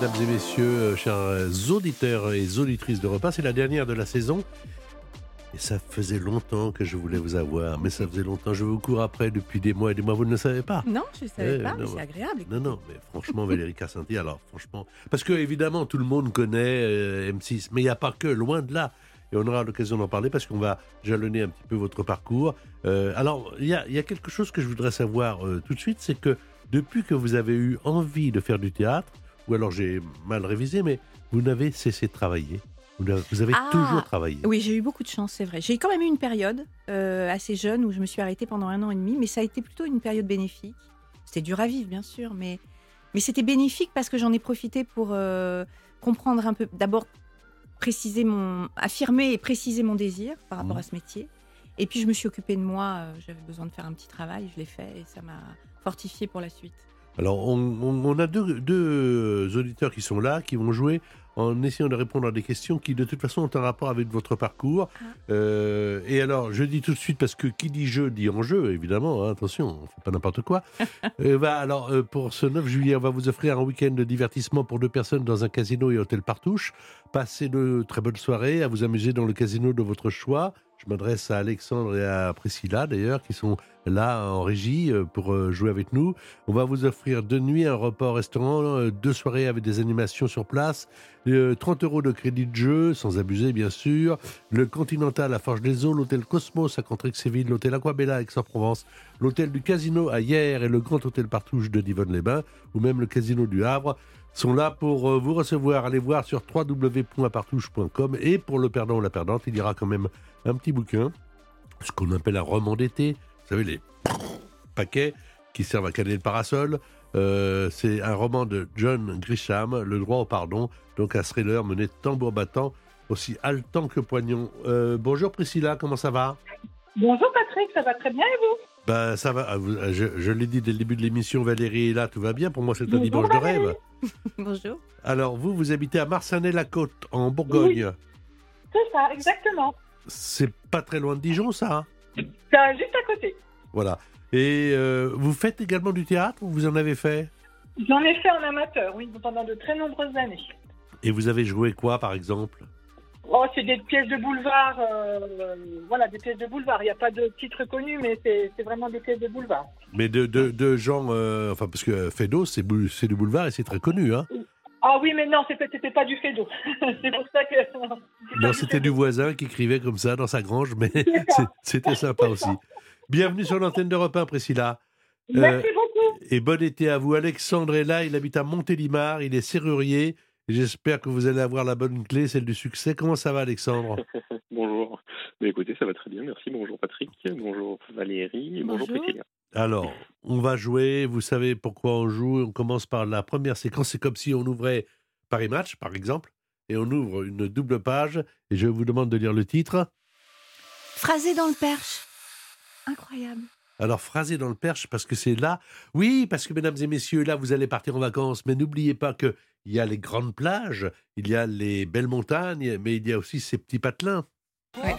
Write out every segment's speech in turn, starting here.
Mesdames et messieurs, euh, chers auditeurs et auditrices de repas, c'est la dernière de la saison. Et ça faisait longtemps que je voulais vous avoir, mais ça faisait longtemps. Je vous cours après depuis des mois et des mois, vous ne le savez pas. Non, je ne savais Eh, pas, non, mais c'est agréable. Non, non, mais franchement, Valérie Cassanti, alors franchement, parce que évidemment, tout le monde connaît euh, M6, mais il n'y a pas que, loin de là. Et on aura l'occasion d'en parler parce qu'on va jalonner un petit peu votre parcours. Euh, alors, il y a, il y a quelque chose que je voudrais savoir euh, tout de suite, c'est que depuis que vous avez eu envie de faire du théâtre, ou alors j'ai mal révisé, mais vous n'avez cessé de travailler. Vous avez Ah, toujours travaillé. Oui, j'ai eu beaucoup de chance, c'est vrai. J'ai quand même eu une période euh, assez jeune où je me suis arrêtée pendant un an et demi, mais ça a été plutôt une période bénéfique. C'était dur à vivre, bien sûr, mais, mais c'était bénéfique parce que j'en ai profité pour euh, comprendre un peu, d'abord préciser mon, affirmer et préciser mon désir par rapport Mhm. à ce métier. Et puis je me suis occupée de moi, euh, j'avais besoin de faire un petit travail, je l'ai fait et ça m'a fortifiée pour la suite. Alors, on, on- on a deux, deux auditeurs qui sont là, qui vont jouer en essayant de répondre à des questions qui, de toute façon, ont un rapport avec votre parcours. Ah. Euh, et alors, je dis tout de suite, parce que qui dit jeu dit en jeu, évidemment, hein, attention, on fait pas n'importe quoi. Euh, va, alors, euh, pour ce 9 juillet, on va vous offrir un week-end de divertissement pour deux personnes dans un casino et hôtel Partouche. Passez de très bonnes soirées, à vous amuser dans le casino de votre choix. Je m'adresse à Alexandre et à Priscilla, d'ailleurs, qui sont là en régie euh, pour euh, jouer avec nous. On va vous offrir deux nuits, un repas au restaurant, euh, deux soirées avec des animations sur place, euh, 30 euros de crédit de jeu, sans abuser bien sûr, le Continental à Forge des Eaux, l'hôtel Cosmos à Contrexéville, l'hôtel Aquabella à Aix-en-Provence, l'hôtel du Casino à Hier et le Grand Hôtel Partouche de Divonne-les-Bains, ou même le Casino du Havre, sont là pour euh, vous recevoir. Allez voir sur www.partouche.com et pour le perdant ou la perdante, il y aura quand même un petit bouquin, ce qu'on appelle un roman d'été. Vous savez, les paquets qui servent à caler le parasol. Euh, c'est un roman de John Grisham, Le droit au pardon, donc un thriller mené tambour battant, aussi haletant que poignant. Euh, bonjour Priscilla, comment ça va? Bonjour Patrick, ça va très bien et vous? Bah, ça va, ah, je, je l'ai dit dès le début de l'émission, Valérie est là, tout va bien. Pour moi, c'est un dimanche de rêve. Bonjour. Alors, vous, vous habitez à Marsanet-la-Côte, en Bourgogne. C'est ça, exactement. C'est pas très loin de Dijon, ça hein? Ça, juste à côté. Voilà. Et euh, vous faites également du théâtre ou vous en avez fait? J'en ai fait en amateur, oui, pendant de très nombreuses années. Et vous avez joué quoi, par exemple? Oh, c'est des pièces de boulevard, euh, voilà, des pièces de boulevard. Il n'y a pas de titre connu, mais c'est vraiment des pièces de boulevard. Mais de, de, de gens... euh, enfin, parce que Fedo, c'est du boulevard et c'est très connu, hein Ah oui, mais non, c'était pas du Fédo. c'est pour ça que. Non, c'était du voisin qui écrivait comme ça dans sa grange, mais c'était sympa aussi. Bienvenue sur l'antenne d'Europe 1, Priscilla. Merci beaucoup. Et bon été à vous. Alexandre est là, il habite à Montélimar, il est serrurier. J'espère que vous allez avoir la bonne clé, celle du succès. Comment ça va, Alexandre? Bonjour. Mais écoutez, ça va très bien, merci. Bonjour Patrick, bonjour Valérie, bonjour, Bonjour. Priscilla. Alors, on va jouer. Vous savez pourquoi on joue. On commence par la première séquence. C'est comme si on ouvrait Paris Match, par exemple, et on ouvre une double page. Et je vous demande de lire le titre. Phrasé dans le perche. Incroyable. Alors, phrasé dans le perche, parce que c'est là. Oui, parce que, mesdames et messieurs, là, vous allez partir en vacances. Mais n'oubliez pas que il y a les grandes plages, il y a les belles montagnes, mais il y a aussi ces petits patelins. Ouais.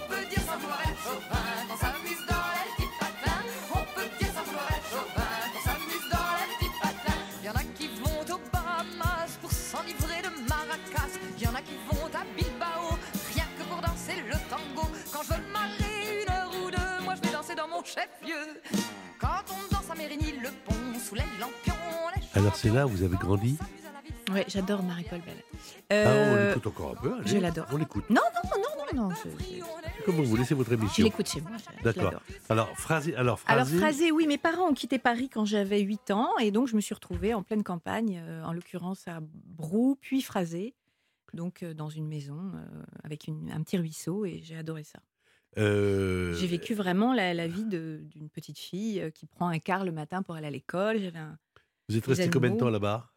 Alors, c'est là où vous avez grandi? Ouais, j'adore Marie-Paul Bell. Ah, on Euh, l'écoute encore un peu. allez. je l'adore. On l'écoute. Non, non, non, non, non. Je, je- Comme vous voulez, c'est votre je émission. l'écoute chez moi. je- je D'accord. Alors, phrasé. Alors, Alors, phrasé. oui, mes parents ont quitté Paris quand j'avais 8 ans et donc je me suis retrouvée en pleine campagne, euh, en l'occurrence à Brou, puis phrasé. donc euh, dans une maison avec une- un petit ruisseau, et j'ai adoré ça. J'ai vécu vraiment la, la vie d'une petite fille qui prend un car le matin pour aller à l'école. Vous êtes resté combien de temps là-bas?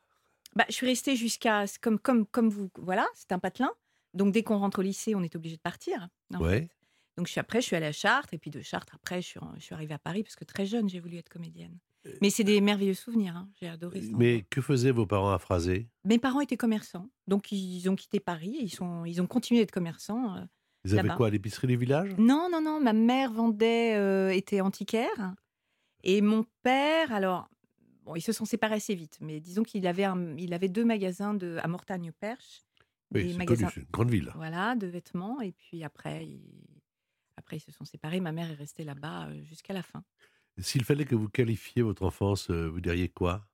Bah, je suis restée jusqu'à comme comme comme vous. Voilà, c'est un patelin. Donc dès qu'on rentre au lycée, on est obligé de partir. Ouais. Donc je suis après, je suis allée à Chartres et puis de Chartres après, je suis, en- je suis arrivée à Paris parce que très jeune, j'ai voulu être comédienne. Mais c'est des merveilleux souvenirs. hein. J'ai adoré ça. Euh, Mais que faisaient vos parents à Phrasé Mes parents étaient commerçants, donc ils ont quitté Paris. et Ils sont ils ont continué d'être commerçants. euh. Ils avaient quoi à l'épicerie du village? Non, non, non. Ma mère vendait, euh, était antiquaire. Et mon père, alors, bon, ils se sont séparés assez vite, mais disons qu'il avait, un- il avait deux magasins de, à Mortagne-Perche. Oui, des magasins connu, une grande ville. voilà, de vêtements. Et puis après, ils, après, ils se sont séparés. Ma mère est restée là-bas euh, jusqu'à la fin. S'il fallait que vous qualifiez votre enfance, euh, vous diriez quoi?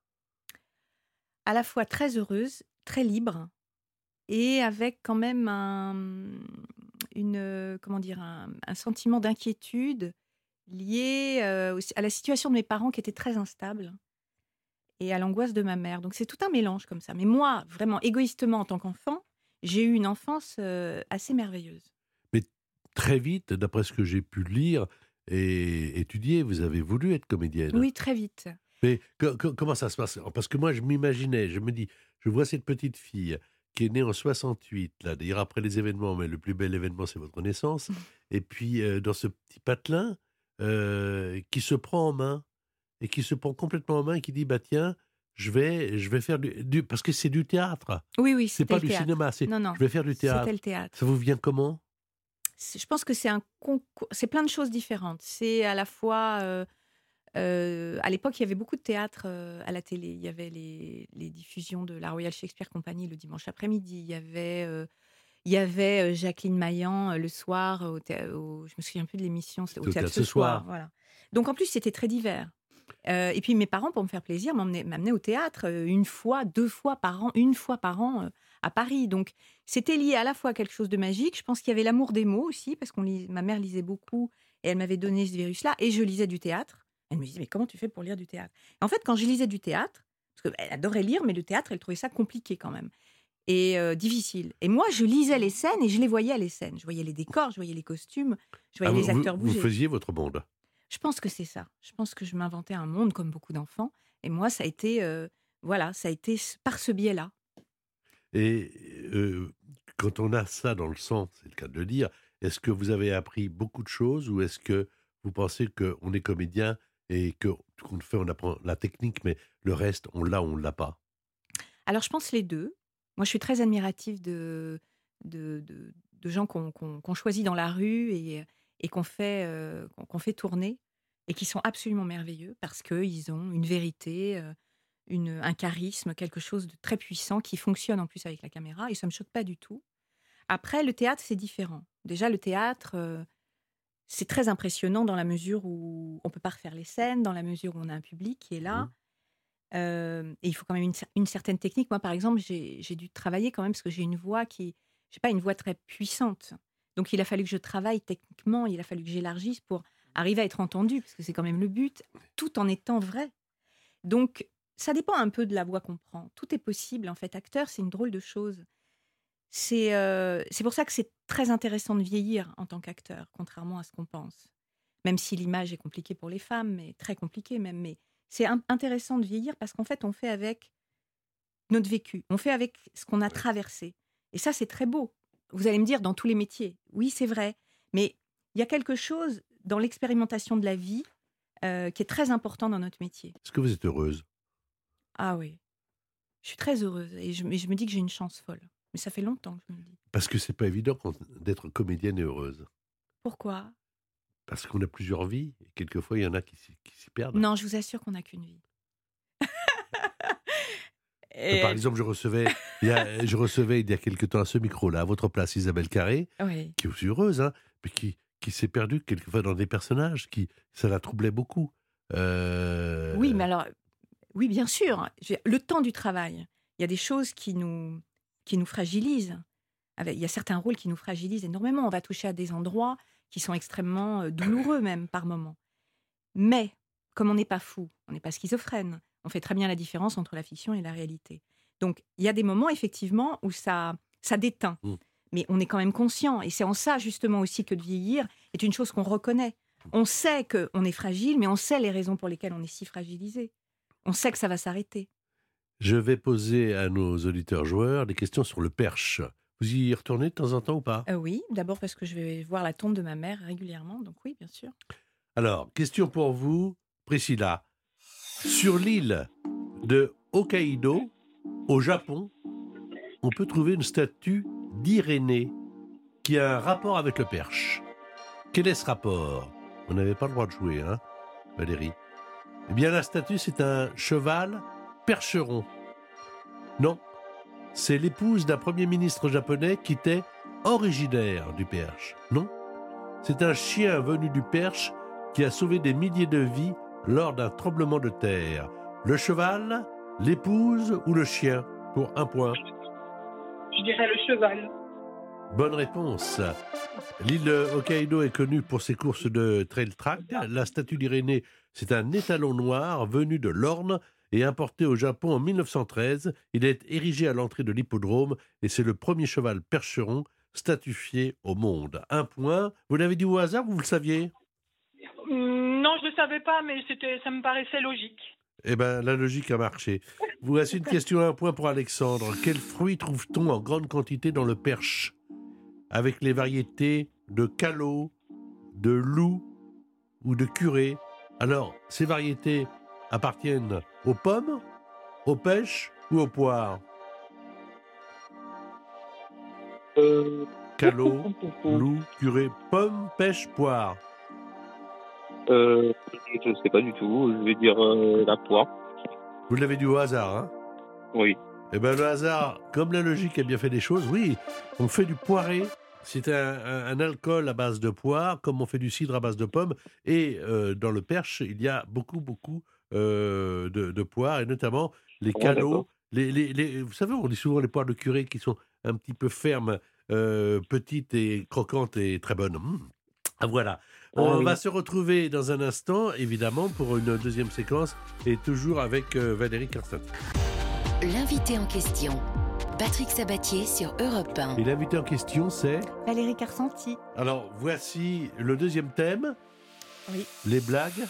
À la fois très heureuse, très libre, et avec quand même un, une, euh, comment dire, un, un sentiment d'inquiétude lié euh, à la situation de mes parents qui était très instable et à l'angoisse de ma mère. Donc c'est tout un mélange comme ça. Mais moi, vraiment égoïstement en tant qu'enfant, j'ai eu une enfance euh, assez merveilleuse. Très vite, d'après ce que j'ai pu lire et étudier, vous avez voulu être comédienne. Oui, très vite. Mais co- co- comment ça se passe? Parce que moi, je m'imaginais, je me dis, je vois cette petite fille qui est née en 68, là, d'ailleurs après les événements, mais le plus bel événement, c'est votre naissance. Et puis, euh, dans ce petit patelin, euh, qui se prend en main, et qui se prend complètement en main, et qui dit, bah tiens, je vais, je vais faire du... du- parce que c'est du théâtre, Oui, oui, c'est pas du théâtre. cinéma, c'est... Non, non, Je vais faire du théâtre. c'était le théâtre. Ça vous vient comment? Je pense que c'est un concours, c'est plein de choses différentes. C'est à la fois, euh, euh, à l'époque, il y avait beaucoup de théâtre euh, à la télé. Il y avait les, les diffusions de la Royal Shakespeare Company le dimanche après-midi. Il y avait, il y avait Jacqueline Maillan le soir. Au, au- je me souviens plus de l'émission. C'était au théâtre ce soir. Voilà. Donc en plus, c'était très divers. Euh, et puis mes parents, pour me faire plaisir, m'amenaient au théâtre euh, une fois, deux fois par an, une fois par an euh, à Paris. Donc c'était lié à la fois à quelque chose de magique. Je pense qu'il y avait l'amour des mots aussi, parce que ma mère lisait beaucoup et elle m'avait donné ce virus-là. Et je lisais du théâtre. Elle me disait, mais comment tu fais pour lire du théâtre? Et En fait, quand je lisais du théâtre, parce qu'elle adorait lire, mais le théâtre, elle trouvait ça compliqué quand même. Et euh, difficile. Et moi, je lisais les scènes et je les voyais à les scènes. Je voyais les décors, je voyais les costumes, je voyais Ah, les vous- acteurs vous, bouger. faisiez votre monde. Je pense que c'est ça. Je pense que je m'inventais un monde comme beaucoup d'enfants. Et moi, ça a été, euh, voilà, ça a été par ce biais-là. Et euh, quand on a ça dans le sang, c'est le cas de le dire, est-ce que vous avez appris beaucoup de choses ou est-ce que vous pensez qu'on est comédien et que tout qu'on fait, on apprend la technique, mais le reste, on l'a ou on ne l'a pas? Alors, je pense les deux. Moi, je suis très admirative de, de, de- de gens qu'on qu'on- qu'on choisit dans la rue et, et qu'on fait, euh, qu'on- fait tourner et qui sont absolument merveilleux parce qu'ils ont une vérité, euh, une, un charisme, quelque chose de très puissant qui fonctionne en plus avec la caméra et ça ne me choque pas du tout. Après, le théâtre, c'est différent. Déjà, le théâtre, euh, c'est très impressionnant dans la mesure où on peut pas refaire les scènes, dans la mesure où on a un public qui est là. Euh, et il faut quand même une, une certaine technique. Moi, par exemple, j'ai j'ai dû travailler quand même parce que j'ai une voix qui, je sais pas, une voix très puissante. Donc, il a fallu que je travaille techniquement, il a fallu que j'élargisse pour arriver à être entendue, parce que c'est quand même le but, tout en étant vrai. Donc, ça dépend un peu de la voix qu'on prend. Tout est possible. En fait, acteur, c'est une drôle de chose. C'est euh, pour ça que c'est très intéressant de vieillir en tant qu'acteur, contrairement à ce qu'on pense. Même si l'image est compliquée pour les femmes, mais très compliquée même. Mais c'est in- intéressant de vieillir parce qu'en fait, on fait avec notre vécu, on fait avec ce qu'on a traversé. Et ça, c'est très beau. Vous allez me dire, dans tous les métiers, oui, c'est vrai. Mais il y a quelque chose dans l'expérimentation de la vie euh, qui est très important dans notre métier. Est-ce que vous êtes heureuse? Ah oui, je suis très heureuse et je, me dis que j'ai une chance folle. Mais ça fait longtemps que je me le dis. Parce que c'est pas évident d'être comédienne et heureuse. Pourquoi? Parce qu'on a plusieurs vies et quelquefois il y en a qui s'y perdent. Non, je vous assure qu'on n'a qu'une vie. Par exemple, je recevais, il y a, je recevais il y a quelque temps à ce micro-là, à votre place, Isabelle Carré, oui. qui est aussi heureuse, hein, mais qui, qui s'est perdue quelquefois dans des personnages qui, ça la troublait beaucoup. Euh, Oui, mais alors, oui, bien sûr. J'ai- Le temps du travail, il y a des choses qui nous, qui nous fragilisent. Avec- Il y a certains rôles qui nous fragilisent énormément. On va toucher à des endroits qui sont extrêmement euh, douloureux, même par moments. Mais, comme on n'est pas fou, on n'est pas schizophrène, on fait très bien la différence entre la fiction et la réalité. Donc, il y a des moments, effectivement, où ça, ça déteint. Mm. Mais on est quand même conscient, et c'est en ça justement aussi que de vieillir est une chose qu'on reconnaît. On sait qu'on est fragile, mais on sait les raisons pour lesquelles on est si fragilisé. On sait que ça va s'arrêter. Je vais poser à nos auditeurs joueurs des questions sur le perche. Vous y retournez de temps en temps ou pas? Euh, oui, d'abord parce que je vais voir la tombe de ma mère régulièrement, donc oui, bien sûr. Alors, question pour vous, Priscilla. Sur l'île de Hokkaido, au Japon, on peut trouver une statue d'Irénée qui a un rapport avec le perche. Quel est ce rapport? Vous n'avez pas le droit de jouer, hein, Valérie Eh bien, la statue, c'est un cheval percheron. Non, c'est l'épouse d'un premier ministre japonais qui était originaire du perche. Non, c'est un chien venu du perche qui a sauvé des milliers de vies lors d'un tremblement de terre. Le cheval, l'épouse ou le chien Pour un point. Je dirais le cheval. Bonne réponse. L'île Hokkaido est connue pour ses courses de trail track. La statue d'Irénée, c'est un étalon noir venu de l'Orne et importé au Japon en 1913. Il est érigé à l'entrée de l'hippodrome et c'est le premier cheval percheron statufié au monde. Un point. Vous l'avez dit au hasard ou vous le saviez? Non, je ne le savais pas, mais c'était, ça me paraissait logique. Eh bien, la logique a marché. Voici une question à un point pour Alexandre. Quel fruit trouve-t-on en grande quantité dans le perche? Avec les variétés de calot, de loup ou de curé. Alors, ces variétés appartiennent aux pommes, aux pêches ou aux poires? Euh, Calot, loup, curé, pomme, pêche, poire. Euh, je ne sais pas du tout. Je vais dire euh, la poire. Vous l'avez dit au hasard, hein? Oui. Eh bien, le hasard, comme la logique a bien fait des choses, oui, on fait du poiré. C'est un, un- un alcool à base de poire, comme on fait du cidre à base de pommes. Et euh, dans le perche, il y a beaucoup, beaucoup de, de poires, et notamment les Ah, calots. d'accord. les, les- les- vous savez, on dit souvent les poires de curé qui sont un petit peu fermes, petites et croquantes et très bonnes. Mmh. Ah, Voilà. Ah, On oui. va se retrouver dans un instant, évidemment, pour une deuxième séquence, et toujours avec euh, Valérie Carsten. L'invité en question, Patrick Sabatier sur Europe 1. Et l'invité en question, c'est Valérie Carsanti. Alors, voici le deuxième thème. Oui. Les blagues.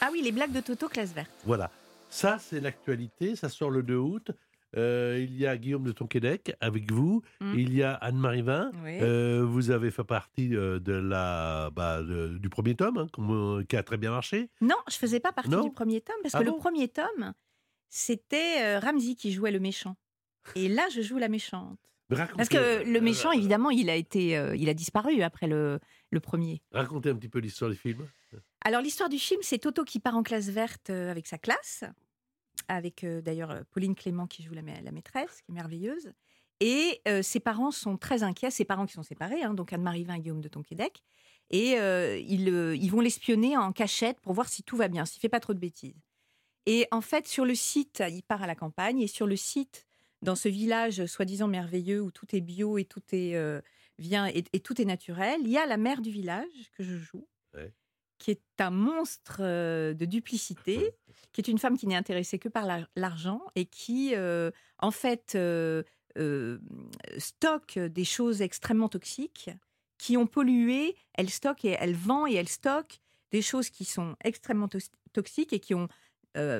Ah oui, les blagues de Toto classe verte. Voilà. Ça, c'est l'actualité. Ça sort le 2 août. Euh, il y a Guillaume de Tonquédec avec vous. Mm. Il y a Anne-Marie Vin. Oui. Euh, vous avez fait partie euh, de la, bah, de- du premier tome, hein, qui a très bien marché. Non, je faisais pas partie Non du premier tome parce Ah que bon le premier tome, c'était Ramsey qui jouait le méchant. Et là, je joue la méchante. Racontez- Parce que le méchant, euh, évidemment, il a été, euh, il a disparu après le, le premier. Racontez un petit peu l'histoire du film. Alors l'histoire du film, c'est Toto qui part en classe verte avec sa classe, avec euh, d'ailleurs euh, Pauline Clément qui joue la, la maîtresse, qui est merveilleuse. Et euh, ses parents sont très inquiets, ses parents qui sont séparés, hein, donc Anne-Marie Vin et Guillaume de Tonquédec. Et ils, vont l'espionner en cachette pour voir si tout va bien, s'il fait pas trop de bêtises. Et en fait, sur le site, il part à la campagne, et sur le site, dans ce village soi-disant merveilleux où tout est bio et tout est, vient, et, et tout est naturel, il y a la mère du village que je joue, Ouais. Qui est un monstre euh, de duplicité, qui est une femme qui n'est intéressée que par la- l'argent et qui, euh, en fait, euh, euh, stocke des choses extrêmement toxiques qui ont pollué. Elle stocke et elle vend et elle stocke des choses qui sont extrêmement toxiques et qui ont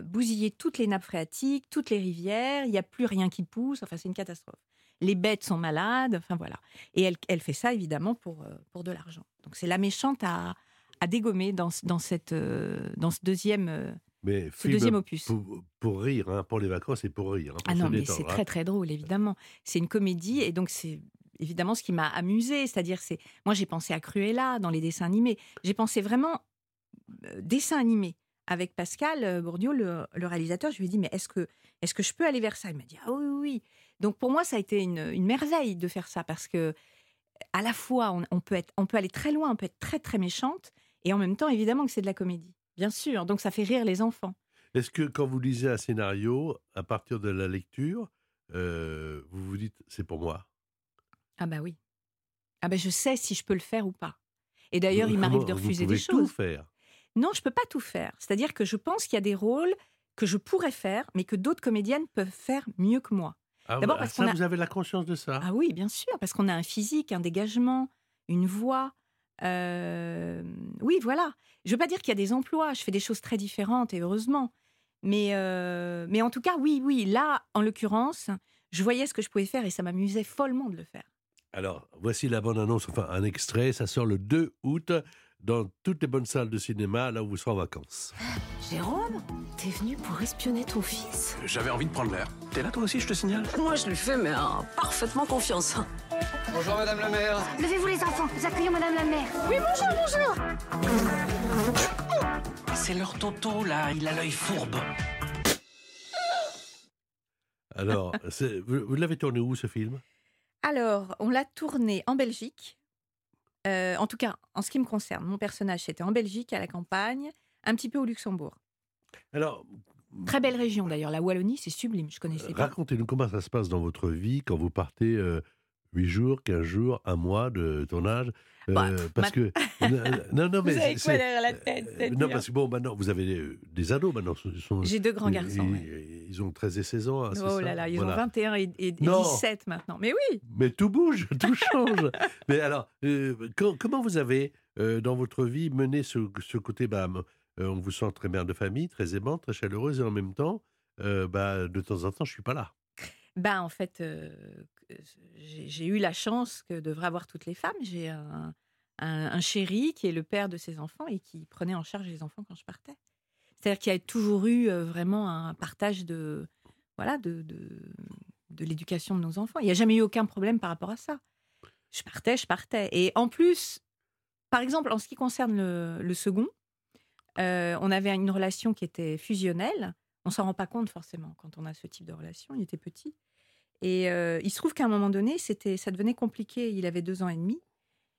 bousillé toutes les nappes phréatiques, toutes les rivières. Il n'y a plus rien qui pousse. Enfin, c'est une catastrophe. Les bêtes sont malades. Enfin, voilà. Et elle, elle fait ça, évidemment, pour, pour de l'argent. Donc, c'est la méchante à, à dégommer dans, ce- dans, cette, euh, dans ce deuxième, euh, Mais ce deuxième opus. pour, pour rire, hein, pour les vacances et pour rire. hein, pour Ah non, mais c'est hein. très très drôle, évidemment. C'est une comédie et donc c'est évidemment ce qui m'a amusé. C'est-à-dire, c'est moi j'ai pensé à Cruella dans les dessins animés. J'ai pensé vraiment euh, dessin animé avec Pascal euh, Bourdieu, le, le réalisateur. Je lui ai dit mais est-ce que est-ce que je peux aller vers ça? Il m'a dit ah oui oui. oui. Donc pour moi ça a été une, une merveille de faire ça parce que à la fois on, on peut être on peut aller très loin, on peut être très très méchante et en même temps évidemment que c'est de la comédie. Bien sûr, donc ça fait rire les enfants. Est-ce que quand vous lisez un scénario, à partir de la lecture, euh, vous vous dites c'est pour moi? Ah bah oui. Ah bah je sais si je peux le faire ou pas. Et d'ailleurs, il m'arrive de refuser des tout choses. faire? Non, je peux pas tout faire. C'est-à-dire que je pense qu'il y a des rôles que je pourrais faire, mais que d'autres comédiennes peuvent faire mieux que moi. Ah, D'abord ah, parce ça, qu'on a- vous avez la conscience de ça? Ah oui, bien sûr, parce qu'on a un physique, un dégagement, une voix. Euh, oui, voilà. Je veux pas dire qu'il y a des emplois, je fais des choses très différentes et heureusement. Mais, euh, mais en tout cas, oui, oui, là, en l'occurrence, je voyais ce que je pouvais faire et ça m'amusait follement de le faire. Alors, voici la bande-annonce, enfin un extrait. Ça sort le 2 août dans toutes les bonnes salles de cinéma, là où vous serez en vacances. Jérôme, t'es venu pour espionner ton fils J'avais envie de prendre l'air. T'es là toi aussi, je te signale? Moi, je lui fais, mais parfaitement confiance. Bonjour madame la maire. Levez-vous les enfants, nous accueillons Madame la mère. Oui, bonjour, bonjour. C'est leur Toto là, il a l'œil fourbe. Alors, vous l'avez tourné où ce film? Alors, on l'a tourné en Belgique. Euh, en tout cas, en ce qui me concerne, mon personnage, c'était en Belgique, à la campagne, un petit peu au Luxembourg. Alors, Très belle région d'ailleurs, la Wallonie, c'est sublime, je connaissais pas. racontez-nous comment ça se passe dans votre vie quand vous partez euh, 8 jours, 15 jours, un mois de tournage. euh, Bah, parce que. non, non, mais. Vous avez quoi derrière la tête euh, Non, parce que bon, maintenant, vous avez euh, des ados maintenant. J'ai deux grands garçons. Ils, ouais. ils ont 13 et 16 ans. hein, Oh là là, ils ont Voilà. 21 et, et- et Non. 17 maintenant. Mais oui, Mais tout bouge, tout change. Mais alors, euh, co- comment vous avez, euh, dans votre vie, mené ce, ce côté, bah, euh, on vous sent très mère de famille, très aimante, très chaleureuse, et en même temps, euh, bah, de temps en temps, je suis pas là. ben en fait, euh, j'ai eu la chance que devraient avoir toutes les femmes. J'ai un, un- chéri qui est le père de ses enfants et qui prenait en charge les enfants quand je partais. C'est-à-dire qu'il y a toujours eu euh, vraiment un partage de voilà de, de, l'éducation de nos enfants. Il n'y a jamais eu aucun problème par rapport à ça. Je partais, je partais. Et en plus, par exemple, en ce qui concerne le, second, euh, on avait une relation qui était fusionnelle. On s'en rend pas compte forcément quand on a ce type de relation. Il était petit. Et euh, il se trouve qu'à un moment donné, c'était, ça devenait compliqué. Il avait deux ans et demi.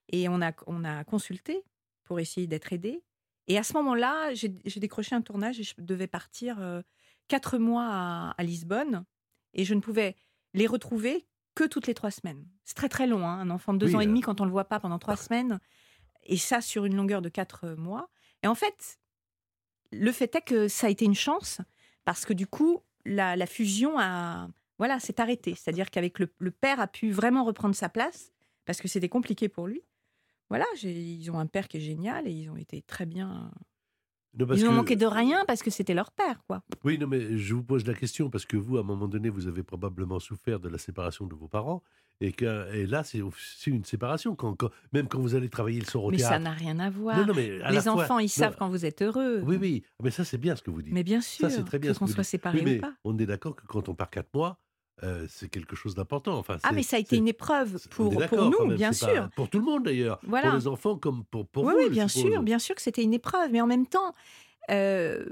Et on a, on a consulté pour essayer d'être aidé. Et à ce moment-là, j'ai, j'ai décroché un tournage et je devais partir euh, quatre mois à, à Lisbonne. Et je ne pouvais les retrouver que toutes les trois semaines. C'est très très long, hein, un enfant de deux Oui, ans et euh. demi quand on le voit pas pendant trois semaines. Et ça sur une longueur de quatre mois. Et en fait, le fait est que ça a été une chance parce que du coup, la, la fusion a, voilà, s'est arrêtée. C'est-à-dire qu'avec le, le père a pu vraiment reprendre sa place parce que c'était compliqué pour lui. Voilà, ils ont un père qui est génial et ils ont été très bien. Non, Ils ont que- manqué de rien parce que c'était leur père, quoi. Oui, non, mais je vous pose la question parce que vous, à un moment donné, vous avez probablement souffert de la séparation de vos parents. Et, que, et là, c'est une séparation. Quand, quand- même quand vous allez travailler le soir au Mais ça n'a rien à voir. Non, non, mais à la Les fois- enfants, ils non, savent quand vous êtes heureux. Oui, oui. Mais ça, c'est bien ce que vous dites. Mais bien sûr, Ça, c'est très bien qu'on soit séparés Oui, ou pas. on est d'accord que quand on part quatre mois, euh, c'est quelque chose d'important. Enfin, Ah, mais ça a été une épreuve pour, nous, même, bien pas- sûr. Pour tout le monde d'ailleurs. Voilà. Pour les enfants comme pour, pour oui, vous. oui, je bien sûr, bien sûr que c'était une épreuve. Mais en même temps, euh,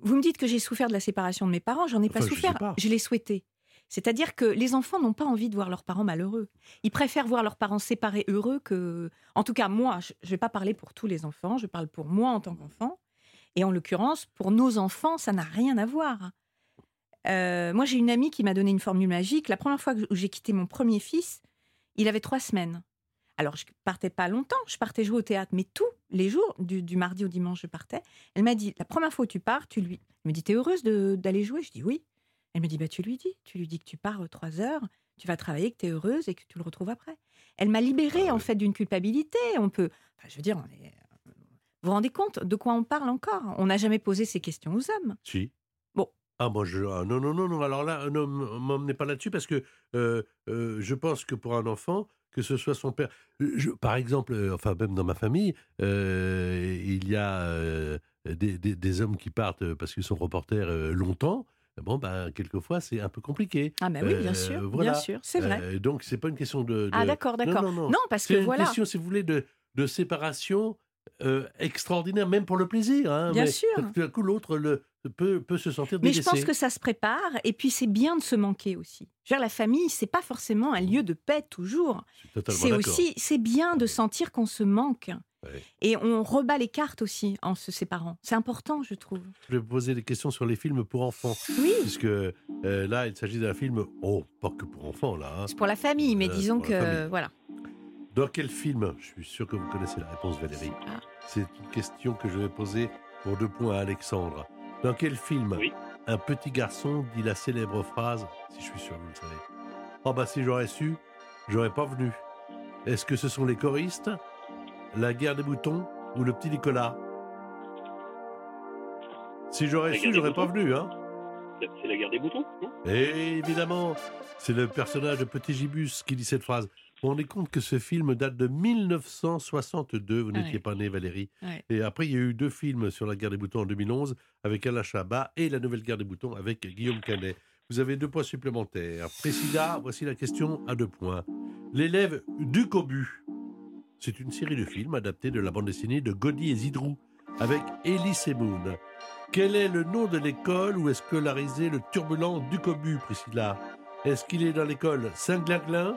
vous me dites que j'ai souffert de la séparation de mes parents. J'en ai pas je souffert. pas. Je l'ai souhaité. C'est-à-dire que les enfants n'ont pas envie de voir leurs parents malheureux. Ils préfèrent voir leurs parents séparés heureux que. En tout cas, moi, je ne vais pas parler pour tous les enfants. Je parle pour moi en tant qu'enfant. Et en l'occurrence, pour nos enfants, ça n'a rien à voir. Euh, moi, j'ai une amie qui m'a donné une formule magique. La première fois que- où j'ai quitté mon premier fils, il avait trois semaines. Alors, je partais pas longtemps, je partais jouer au théâtre, mais tous les jours, du, du mardi au dimanche, je partais. Elle m'a dit, la première fois où tu pars, tu lui... Elle me dit, t'es heureuse d'aller jouer? Je dis oui. Elle me dit, bah, tu lui dis, tu lui dis que tu pars euh, trois heures, tu vas travailler, que tu es heureuse et que tu le retrouves après. Elle m'a libérée, en fait, d'une culpabilité. On peut... Enfin, je veux dire, on est... vous vous rendez compte de quoi on parle encore? On n'a jamais posé ces questions aux hommes. Si. Ah, moi, je. ah, non, non, non, non. Alors là, ne m'emmenez pas là-dessus parce que euh, euh, je pense que pour un enfant, que ce soit son père. je- par exemple, euh, enfin, même dans ma famille, euh, il y a euh, des, des- des hommes qui partent parce qu'ils sont reporters euh, longtemps. Bon, ben, quelquefois, c'est un peu compliqué. Ah, mais oui, bien Euh, sûr, voilà. bien sûr, c'est vrai. Euh, donc, c'est pas une question de. Ah, d'accord, Non, d'accord. Non, non, Non, parce C'est que une voilà. question, si vous voulez, de, de séparation euh, extraordinaire, même pour le plaisir. hein, Bien mais sûr. Tout d'un coup, l'autre le, peut, peut se sentir Mais je pense que ça se prépare, et puis c'est bien de se manquer aussi. Dire, la famille, c'est pas forcément un lieu de paix toujours. C'est aussi, c'est bien de sentir qu'on se manque. Ouais. Et on rebat les cartes aussi en se séparant. C'est important, je trouve. Je vais vous poser des questions sur les films pour enfants. Oui. Puisque euh, là, il s'agit d'un film, oh, pas que pour enfants, là. hein. C'est pour la famille, mais Euh, disons que voilà. Dans quel film Je suis sûr que vous connaissez la réponse, Valérie. Ah. C'est une question que je vais poser pour deux points à Alexandre. Dans quel film Oui. un petit garçon dit la célèbre phrase, si je suis sûr, vous le savez, Oh bah si j'aurais su, j'aurais pas venu. Est-ce que ce sont les choristes, la guerre des boutons ou le petit Nicolas? Si j'aurais su, j'aurais pas venu, hein C'est c'est la guerre des boutons, non? Et évidemment, c'est le personnage de Petit Gibus qui dit cette phrase. Vous vous rendez compte que ce film date de 1962, vous n'étiez Ouais. pas né Valérie. Ouais. Et après, il y a eu deux films sur la guerre des boutons en 2011 avec Alain Chabat et la nouvelle guerre des boutons avec Guillaume Canet. Vous avez deux points supplémentaires. Priscilla, voici la question à deux points. L'élève du Cobu. C'est une série de films adaptés de la bande dessinée de Godi et Zidrou avec Elie Semoun. Quel est le nom de l'école où est scolarisé le turbulent Ducobu, Priscilla? Est-ce qu'il est dans l'école Saint-Glinglin,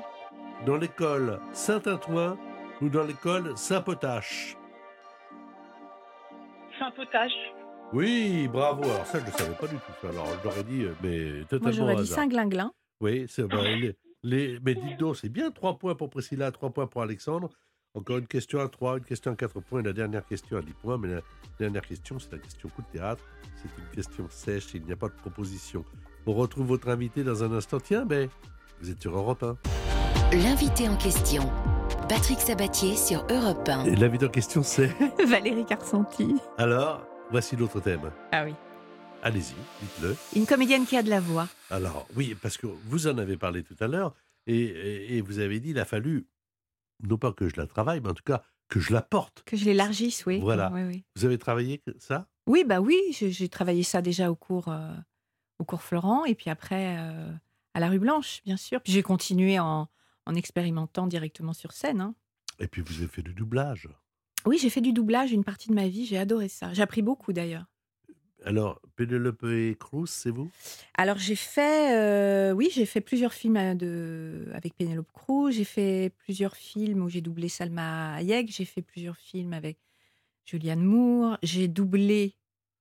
dans l'école Saint-Antoine ou dans l'école Saint-Potache Saint-Potache. Oui, bravo. Alors ça, je ne savais pas du tout. ça. Alors, j'aurais dit, euh, mais totalement Moi, j'aurais au dit. Saint-Glinglin. Oui, c'est bah, les, les- mais dites donc, c'est bien 3 points pour Priscilla, 3 points pour Alexandre. Encore une question à 3, une question à 4 points et la dernière question à 10 points. Mais la dernière question, c'est la question coup de théâtre. C'est une question sèche, il n'y a pas de proposition. On retrouve votre invité dans un instant. Tiens, ben, vous êtes sur Europe 1. L'invité en question, Patrick Sabatier sur Europe 1. Et l'invité en question, c'est Valérie Carcenti. Alors, voici l'autre thème. Ah oui. Allez-y, dites-le. Une comédienne qui a de la voix. Alors, oui, parce que vous en avez parlé tout à l'heure, et, et- et vous avez dit, il a fallu, non pas que je la travaille, mais en tout cas, que je la porte. Que je l'élargisse, oui. Voilà. Oui, oui. Vous avez travaillé ça? Oui, bah oui, j'ai j'ai travaillé ça déjà au cours, euh, au cours Florent, et puis après euh, à la rue Blanche, bien sûr. Puis j'ai continué en, en expérimentant directement sur scène. hein. Et puis vous avez fait du doublage. Oui, j'ai fait du doublage une partie de ma vie, j'ai adoré ça. J'ai appris beaucoup d'ailleurs. Alors, Penelope Cruz, c'est vous? Alors j'ai fait, euh, oui, j'ai fait plusieurs films euh, de, avec Penelope Cruz, j'ai fait plusieurs films où j'ai doublé Salma Hayek, j'ai fait plusieurs films avec Julianne Moore, j'ai doublé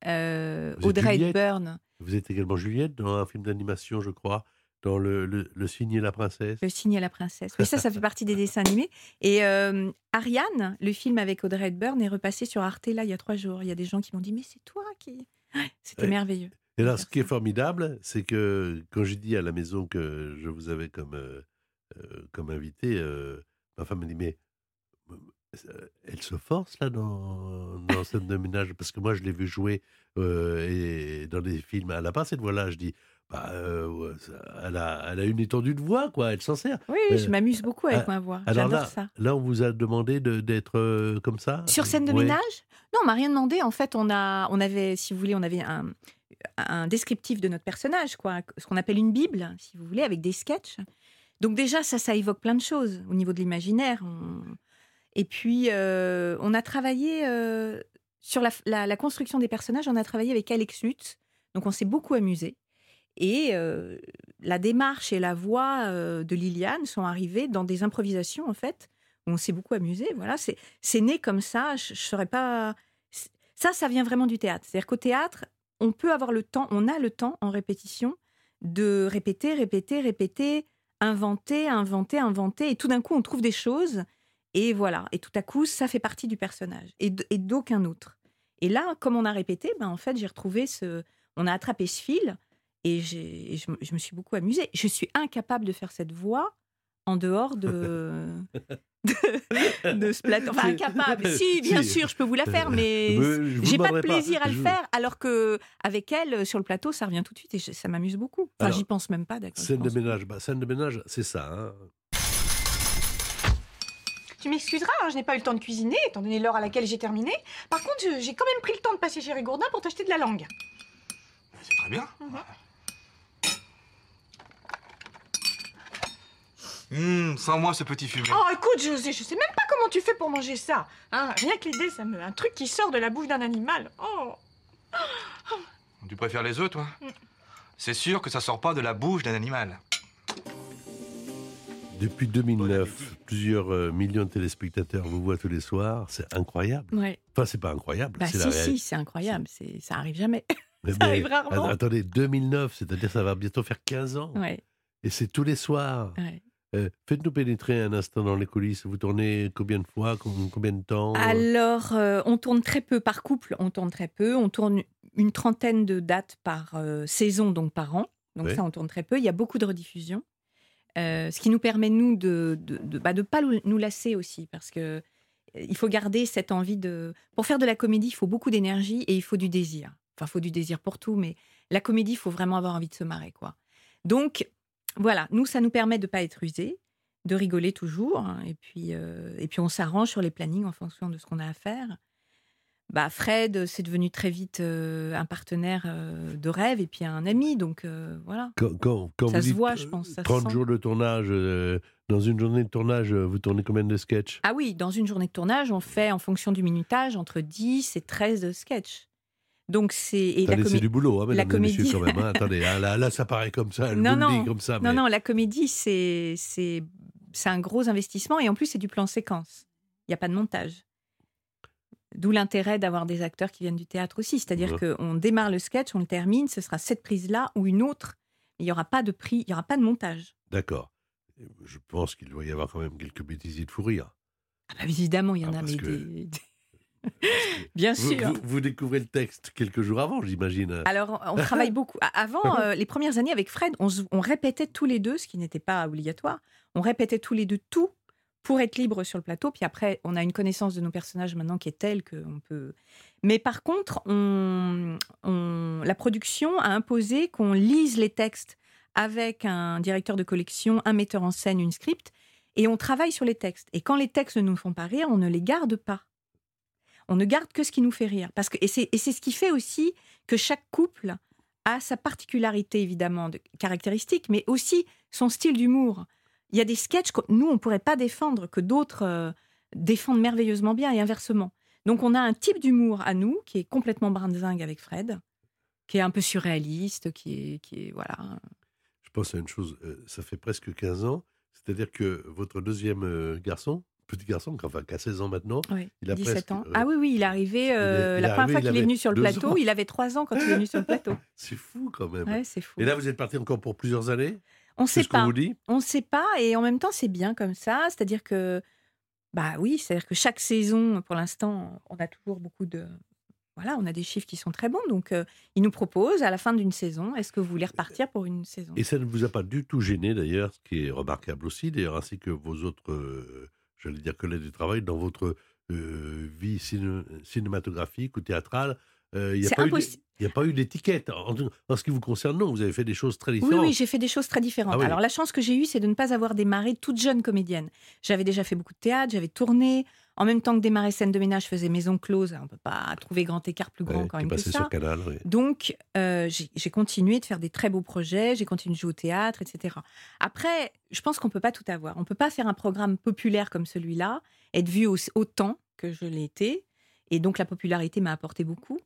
euh, Audrey Hepburn, Vous êtes également Juliette dans un film d'animation, je crois, dans Le, le, le Cygne et la Princesse. Le Cygne et la Princesse. Oui, ça, ça fait partie des dessins animés. Et euh, Ariane, le film avec Audrey Hepburn, est repassé sur Arte là il y a trois jours. Il y a des gens qui m'ont dit mais c'est toi qui. Ouais, C'était merveilleux. Et là, ce qui est formidable, c'est que quand j'ai dit à la maison que je vous avais comme, euh, euh, comme invité, euh, ma femme m'a dit Mais elle se force là dans, dans scène de ménage? Parce que moi, je l'ai vu jouer euh, et dans des films. Elle n'a pas cette voix-là. Je dis bah, euh, elle, a, elle a une étendue de voix, quoi. Elle s'en sert. Oui, Euh, je m'amuse beaucoup avec ah, ma voix. J'adore là, ça. là, on vous a demandé de- d'être euh, comme ça Sur scène de Ouais. ménage? Non, on m'a rien demandé. En fait, on, a, on avait, si vous voulez, on avait un, un descriptif de notre personnage, quoi, ce qu'on appelle une Bible, si vous voulez, avec des sketchs. Donc déjà, ça, ça évoque plein de choses au niveau de l'imaginaire. On- Et puis, euh, on a travaillé euh, sur la, la- la construction des personnages, on a travaillé avec Alex Lutz. Donc, on s'est beaucoup amusé. Et euh, la démarche et la voix euh, de Liliane sont arrivées dans des improvisations, en fait, on s'est beaucoup amusé. Voilà, c'est né comme ça. Je, saurais pas. Ça, ça vient vraiment du théâtre. C'est-à-dire qu'au théâtre, on peut avoir le temps, on a le temps en répétition de répéter, répéter, répéter, inventer, inventer, inventer, et tout d'un coup, on trouve des choses, et voilà. Et tout à coup, ça fait partie du personnage et d'aucun autre. Et là, comme on a répété, ben en fait, j'ai retrouvé ce, on a attrapé ce fil, et, je, me- je me suis beaucoup amusée. Je suis incapable de faire cette voix en dehors de de, de ce plateau. Enfin, incapable. Si, bien Si. sûr, je peux vous la faire, mais Mais j'ai pas de plaisir à le Je- faire. Alors que avec elle, sur le plateau, ça revient tout de suite et je- ça m'amuse beaucoup. Enfin, j'y pense même pas, d'accord. Scène de ménage, bah, scène de ménage, c'est ça. hein. Tu m'excuseras, hein, je n'ai pas eu le temps de cuisiner, étant donné l'heure à laquelle j'ai terminé. Par contre, j'ai quand même pris le temps de passer chez Rigourdin pour t'acheter de la langue. C'est très bien. Hum, sans moi, ce petit fumet. Oh, écoute, José, je sais même pas comment tu fais pour manger ça. Hein, rien que l'idée, ça me... Un truc qui sort de la bouche d'un animal. Oh Tu préfères les œufs, toi Mm. C'est sûr que ça sort pas de la bouche d'un animal. Depuis 2009, plusieurs euh, millions de téléspectateurs vous voient tous les soirs. C'est incroyable. Ouais. Enfin, c'est pas incroyable. Bah c'est si, la si, c'est incroyable. C'est, ça arrive jamais. Mais- ça mais- arrive rarement. att- Attendez, 2009, c'est-à-dire ça va bientôt faire 15 ans. Ouais, Et c'est tous les soirs. ouais. Euh, Faites-nous pénétrer un instant dans les coulisses. Vous tournez combien de fois com- Combien de temps Alors, euh, on tourne très peu par couple. On tourne très peu. On tourne une trentaine de dates par euh, saison, donc par an. Donc Ouais. ça, on tourne très peu. Il y a beaucoup de rediffusions. Euh, ce qui nous permet, nous, de ne de, de, bah, de pas nous lasser aussi, parce que euh, il faut garder cette envie de... Pour faire de la comédie, il faut beaucoup d'énergie et il faut du désir. Enfin, il faut du désir pour tout, mais la comédie, il faut vraiment avoir envie de se marrer, quoi. Donc, voilà, nous, ça nous permet de ne pas être usés, de rigoler toujours, hein, et, puis, euh, et puis on s'arrange sur les plannings en fonction de ce qu'on a à faire. Bah, Fred, c'est devenu très vite euh, un partenaire euh, de rêve et puis un ami, donc euh, voilà. Quand, quand, quand ça vous se dites, voit, je pense. Ça se 30 sent. jours de tournage, euh, dans une journée de tournage, euh, vous tournez combien de sketchs? Ah oui, dans une journée de tournage, on fait en fonction du minutage entre 10 et 13 sketchs. Donc c'est et la comé- du boulot, hein, la et messieurs, comédie- quand même. hein. Attendez, hein, là, là, ça paraît comme ça, elle Non, non, dit comme ça. non, mais- non, la comédie, c'est c'est c'est un gros investissement et en plus c'est du plan séquence. Il n'y a pas de montage. D'où l'intérêt d'avoir des acteurs qui viennent du théâtre aussi. C'est-à-dire Ouais. qu'on démarre le sketch, on le termine, ce sera cette prise-là ou une autre. Il n'y aura pas de prix, il n'y aura pas de montage. D'accord. Je pense qu'il doit y avoir quand même quelques bêtises de fou rire. Ah bah, évidemment, il y en Ah, a, mais que- des- Bien sûr. vous- vous découvrez le texte quelques jours avant, j'imagine. Alors, on travaille beaucoup. Avant, euh, les premières années avec Fred, on, répétait tous les deux, ce qui n'était pas obligatoire. On répétait tous les deux tout pour être libre sur le plateau. Puis après, on a une connaissance de nos personnages maintenant qui est telle qu'on peut. Mais par contre, on, on- la production a imposé qu'on lise les textes avec un directeur de collection, un metteur en scène, une script, et on travaille sur les textes. Et quand les textes ne nous font pas rire, on ne les garde pas. On ne garde que ce qui nous fait rire. Parce que, et c'est ce qui fait aussi que chaque couple a sa particularité, évidemment, de, caractéristique, mais aussi son style d'humour. Il y a des sketchs que nous, on ne pourrait pas défendre, que d'autres euh, défendent merveilleusement bien, et inversement. Donc on a un type d'humour à nous, qui est complètement brinzingue avec Fred, qui est un peu surréaliste, qui est... Qui est voilà. Je pense à une chose, euh, ça fait presque 15 ans, c'est-à-dire que votre deuxième euh, garçon, petit garçon, enfin qui a 16 ans maintenant, Oui, il a 17 presque, ans. euh, Ah oui, oui, il est arrivé, euh, il est la première fois il qu'il est venu sur le plateau, ans. il avait 3 ans quand il est venu sur le plateau. c'est fou quand même. Ouais, c'est fou. Et là, vous êtes parti encore pour plusieurs années? On C'est sait pas. vous dit? On ne sait pas, et en même temps, c'est bien comme ça. C'est-à-dire que, bah oui, c'est-à-dire que chaque saison, pour l'instant, on a toujours beaucoup de. Voilà, on a des chiffres qui sont très bons. Donc, euh, ils nous proposent à la fin d'une saison est-ce que vous voulez repartir pour une saison? Et ça ne vous a pas du tout gêné d'ailleurs, ce qui est remarquable aussi, d'ailleurs, ainsi que vos autres, euh, j'allais dire collègues de travail, dans votre euh, vie ciné- cinématographique ou théâtrale, euh, il n'y a, pas eu a pas d'étiquette. En, en ce qui vous concerne, non, vous avez fait des choses très Oui, différentes. oui, j'ai fait des choses très différentes. Ah oui. Alors, la chance que j'ai eue, c'est de ne pas avoir démarré toute jeune comédienne. J'avais déjà fait beaucoup de théâtre, j'avais tourné. En même temps que démarrer scène de ménage, faisais maison close. On ne peut pas trouver grand écart plus grand Ouais, quand même que ça. sur Canal. oui. Donc, euh, j'ai continué de faire des très beaux projets, j'ai continué de jouer au théâtre, etc. Après, je pense qu'on ne peut pas tout avoir. On ne peut pas faire un programme populaire comme celui-là, être vu au- autant que je l'ai été. Et donc, la popularité m'a apporté beaucoup.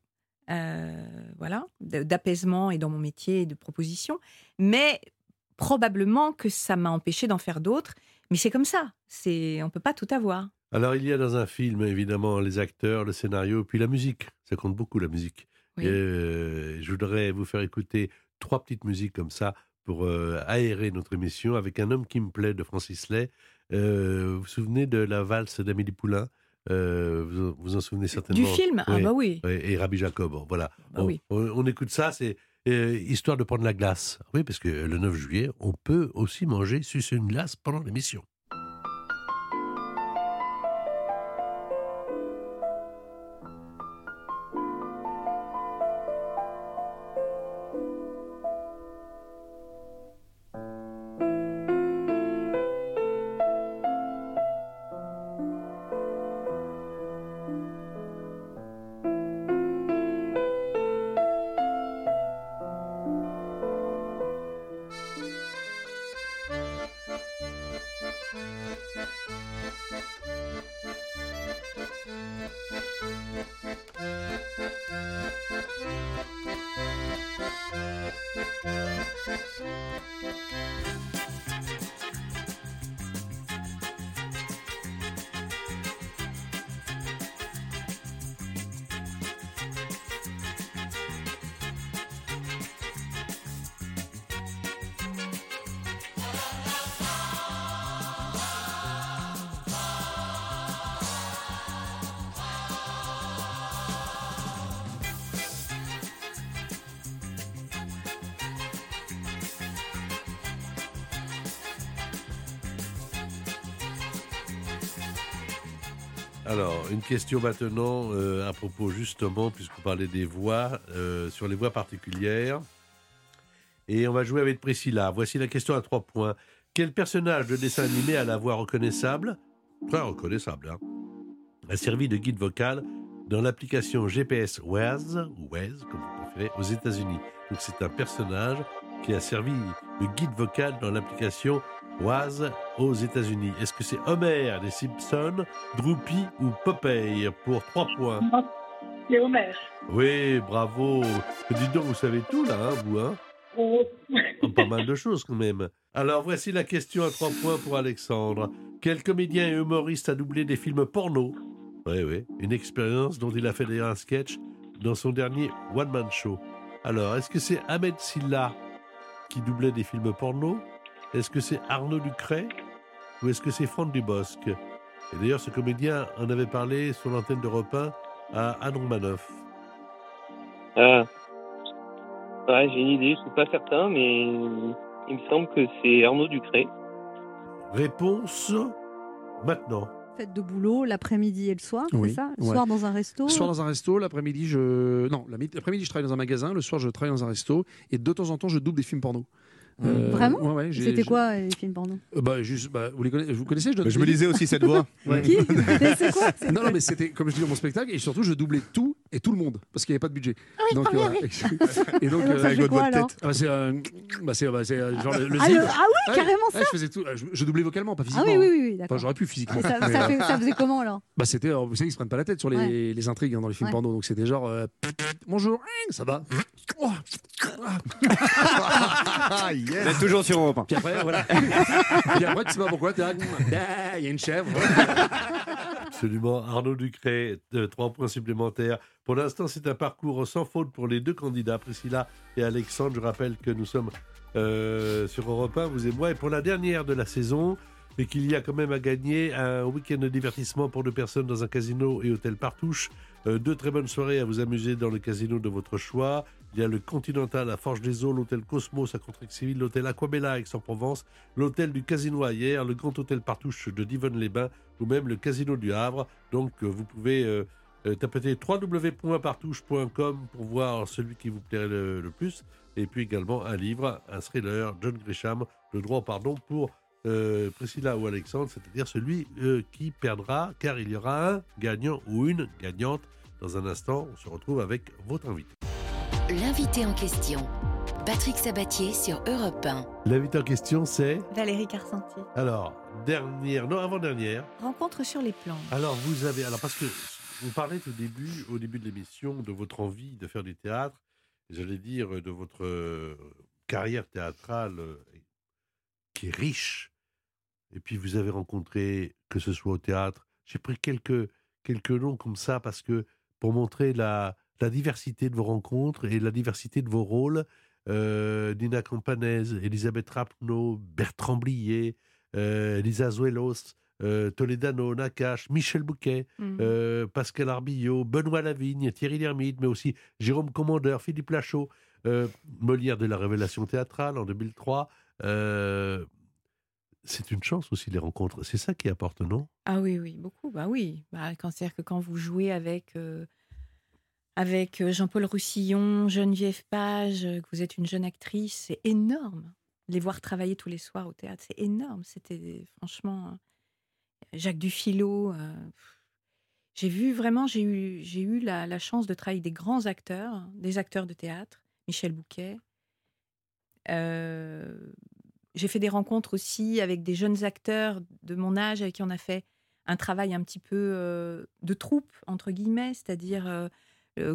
euh, voilà, d'apaisement et dans mon métier et de proposition. Mais probablement que ça m'a empêché d'en faire d'autres. Mais c'est comme ça. C'est, on peut pas tout avoir. Alors, il y a dans un film, évidemment, les acteurs, le scénario, puis la musique. Ça compte beaucoup, la musique. Oui. Et, euh, je voudrais vous faire écouter trois petites musiques comme ça pour euh, aérer notre émission avec un homme qui me plaît de Francis Lay. Euh, vous vous souvenez de la valse d'Amélie Poulain? Vous, vous en souvenez certainement? Du film? Ah bah oui. Et Rabbi Jacob. Voilà. Bah Bon, oui. on, on écoute ça, c'est histoire de prendre la glace. Oui, parce que le 9 juillet, on peut aussi manger, sucer une glace pendant l'émission. Question maintenant euh, à propos justement, puisqu'on parlait des voix, euh, sur les voix particulières. Et on va jouer avec Priscilla. Voici la question à trois points. Quel personnage de dessin animé a la voix reconnaissable? Très reconnaissable, hein A servi de guide vocal dans l'application GPS Waze, ou Waze, comme vous préférez, aux États-Unis. Donc c'est un personnage qui a servi de guide vocal dans l'application Waze aux États-Unis. Est-ce que c'est Homer des Simpsons, Droopy ou Popeye pour trois points? C'est Homer. Oui, bravo. Dites donc, vous savez tout là, hein, vous, hein? Oh. Oh, Pas mal de choses quand même. Alors voici la question à trois points pour Alexandre. Quel comédien et humoriste a doublé des films porno? Oui, oui. Une expérience dont il a fait d'ailleurs un sketch dans son dernier One Man Show. Alors, est-ce que c'est Ahmed Silla qui doublait des films porno? Est-ce que c'est Arnaud Ducret? Ou est-ce que c'est Franck Dubosc? Et d'ailleurs, ce comédien en avait parlé sur l'antenne d'Europe 1 à Anne Romanoff. Ah. Ouais, j'ai une idée, je suis pas certain, mais il me semble que c'est Arnaud Ducré. Réponse maintenant. Fête de boulot l'après-midi et le soir, Oui, c'est ça? Le ouais. soir dans un resto? Le soir dans un resto, l'après-midi, je. Non, la mi- l'après-midi, je travaille dans un magasin, le soir, je travaille dans un resto, et de temps en temps, je double des films porno. Euh, Vraiment ouais, ouais, j'ai- C'était quoi les films porno Euh, bah, juste, bah, vous, les connaissez, vous connaissez je Bah, je me disais aussi cette voix. Ouais. Qui? Mais c'est quoi Non, non, mais c'était, comme je dis dans mon spectacle, et surtout, je doublais tout et tout le monde, parce qu'il n'y avait pas de budget. oui, donc, ah oui, euh, ah oui. et donc, euh, quoi, alors Ah, bah, c'est, euh, bah, c'est, bah, c'est, euh, genre le, le Ah, le- ah oui, carrément ouais, ça je faisais tout. Je, je doublais vocalement, pas Ah physiquement. oui, oui, hein. oui, oui, Enfin, d'accord. j'aurais pu physiquement. Ça, Mais, ça euh, fait- ça faisait comment alors? Bah c'était, euh, vous savez, ils se prennent pas la tête sur les, Ouais. les intrigues hein, dans les films Ouais. porno, donc c'était genre, euh, bonjour, ça va. Oh. Ah, yes. Vous êtes toujours sur Europe. Puis après, voilà. Puis après, tu sais pas pourquoi, t'es là, Ah, il y a une chèvre. Absolument. Arnaud Ducret, trois points supplémentaires. Pour l'instant, c'est un parcours sans faute pour les deux candidats, Priscilla et Alexandre. Je rappelle que nous sommes euh, sur Europe 1, vous et moi. Et pour la dernière de la saison, et qu'il y a quand même à gagner un week-end de divertissement pour deux personnes dans un casino et hôtel Partouche. Euh, deux très bonnes soirées à vous amuser dans le casino de votre choix. Il y a le Continental à Forge des Eaux, l'hôtel Cosmos à Contrexéville, l'hôtel Aquabella à Aix-en-Provence, l'hôtel du Casino à Hier, le Grand Hôtel Partouche de Divonne-les-Bains ou même le Casino du Havre. Donc euh, vous pouvez euh, taper www.partouche.com pour voir celui qui vous plairait le, le plus. Et puis également un livre, un thriller, John Grisham, Le droit au pardon pour euh, Priscilla ou Alexandre, c'est-à-dire celui euh, qui perdra, car il y aura un gagnant ou une gagnante. Dans un instant, on se retrouve avec votre invité. L'invité en question, Patrick Sabatier sur Europe 1. L'invité en question, c'est Valérie Carcentier. alors dernière, non avant-dernière. Rencontre sur les plans. Alors vous avez, alors parce que vous parlez au début, au début de l'émission, de votre envie de faire du théâtre, j'allais dire de votre euh, carrière théâtrale euh, qui est riche. Et puis vous avez rencontré, que ce soit au théâtre, j'ai pris quelques quelques noms comme ça parce que pour montrer la la diversité de vos rencontres et la diversité de vos rôles. Euh, Nina Campanese, Elisabeth Rapneau, Bertrand Blier, euh, Lisa Zuelos, euh, Toledano, Nakache, Michel Bouquet, Mhm. euh, Pascal Arbillot, Benoît Lavigne, Thierry Lhermitte, mais aussi Jérôme Commandeur, Philippe Lachaud, euh, Molière de la Révélation théâtrale en 2003. Euh, c'est une chance aussi les rencontres. C'est ça qui apporte, non? Ah oui, oui, beaucoup. Bah oui. Bah, quand c'est-à-dire que quand vous jouez avec avec Jean-Paul Roussillon, Geneviève Page, que vous êtes une jeune actrice, c'est énorme. Les voir travailler tous les soirs au théâtre, c'est énorme. C'était franchement Jacques Dufilot. euh, j'ai vu vraiment, j'ai eu j'ai eu la, chance de travailler des grands acteurs, des acteurs de théâtre, Michel Bouquet. Euh, j'ai fait des rencontres aussi avec des jeunes acteurs de mon âge avec qui on a fait un travail un petit peu euh, de troupe, entre guillemets, c'est-à-dire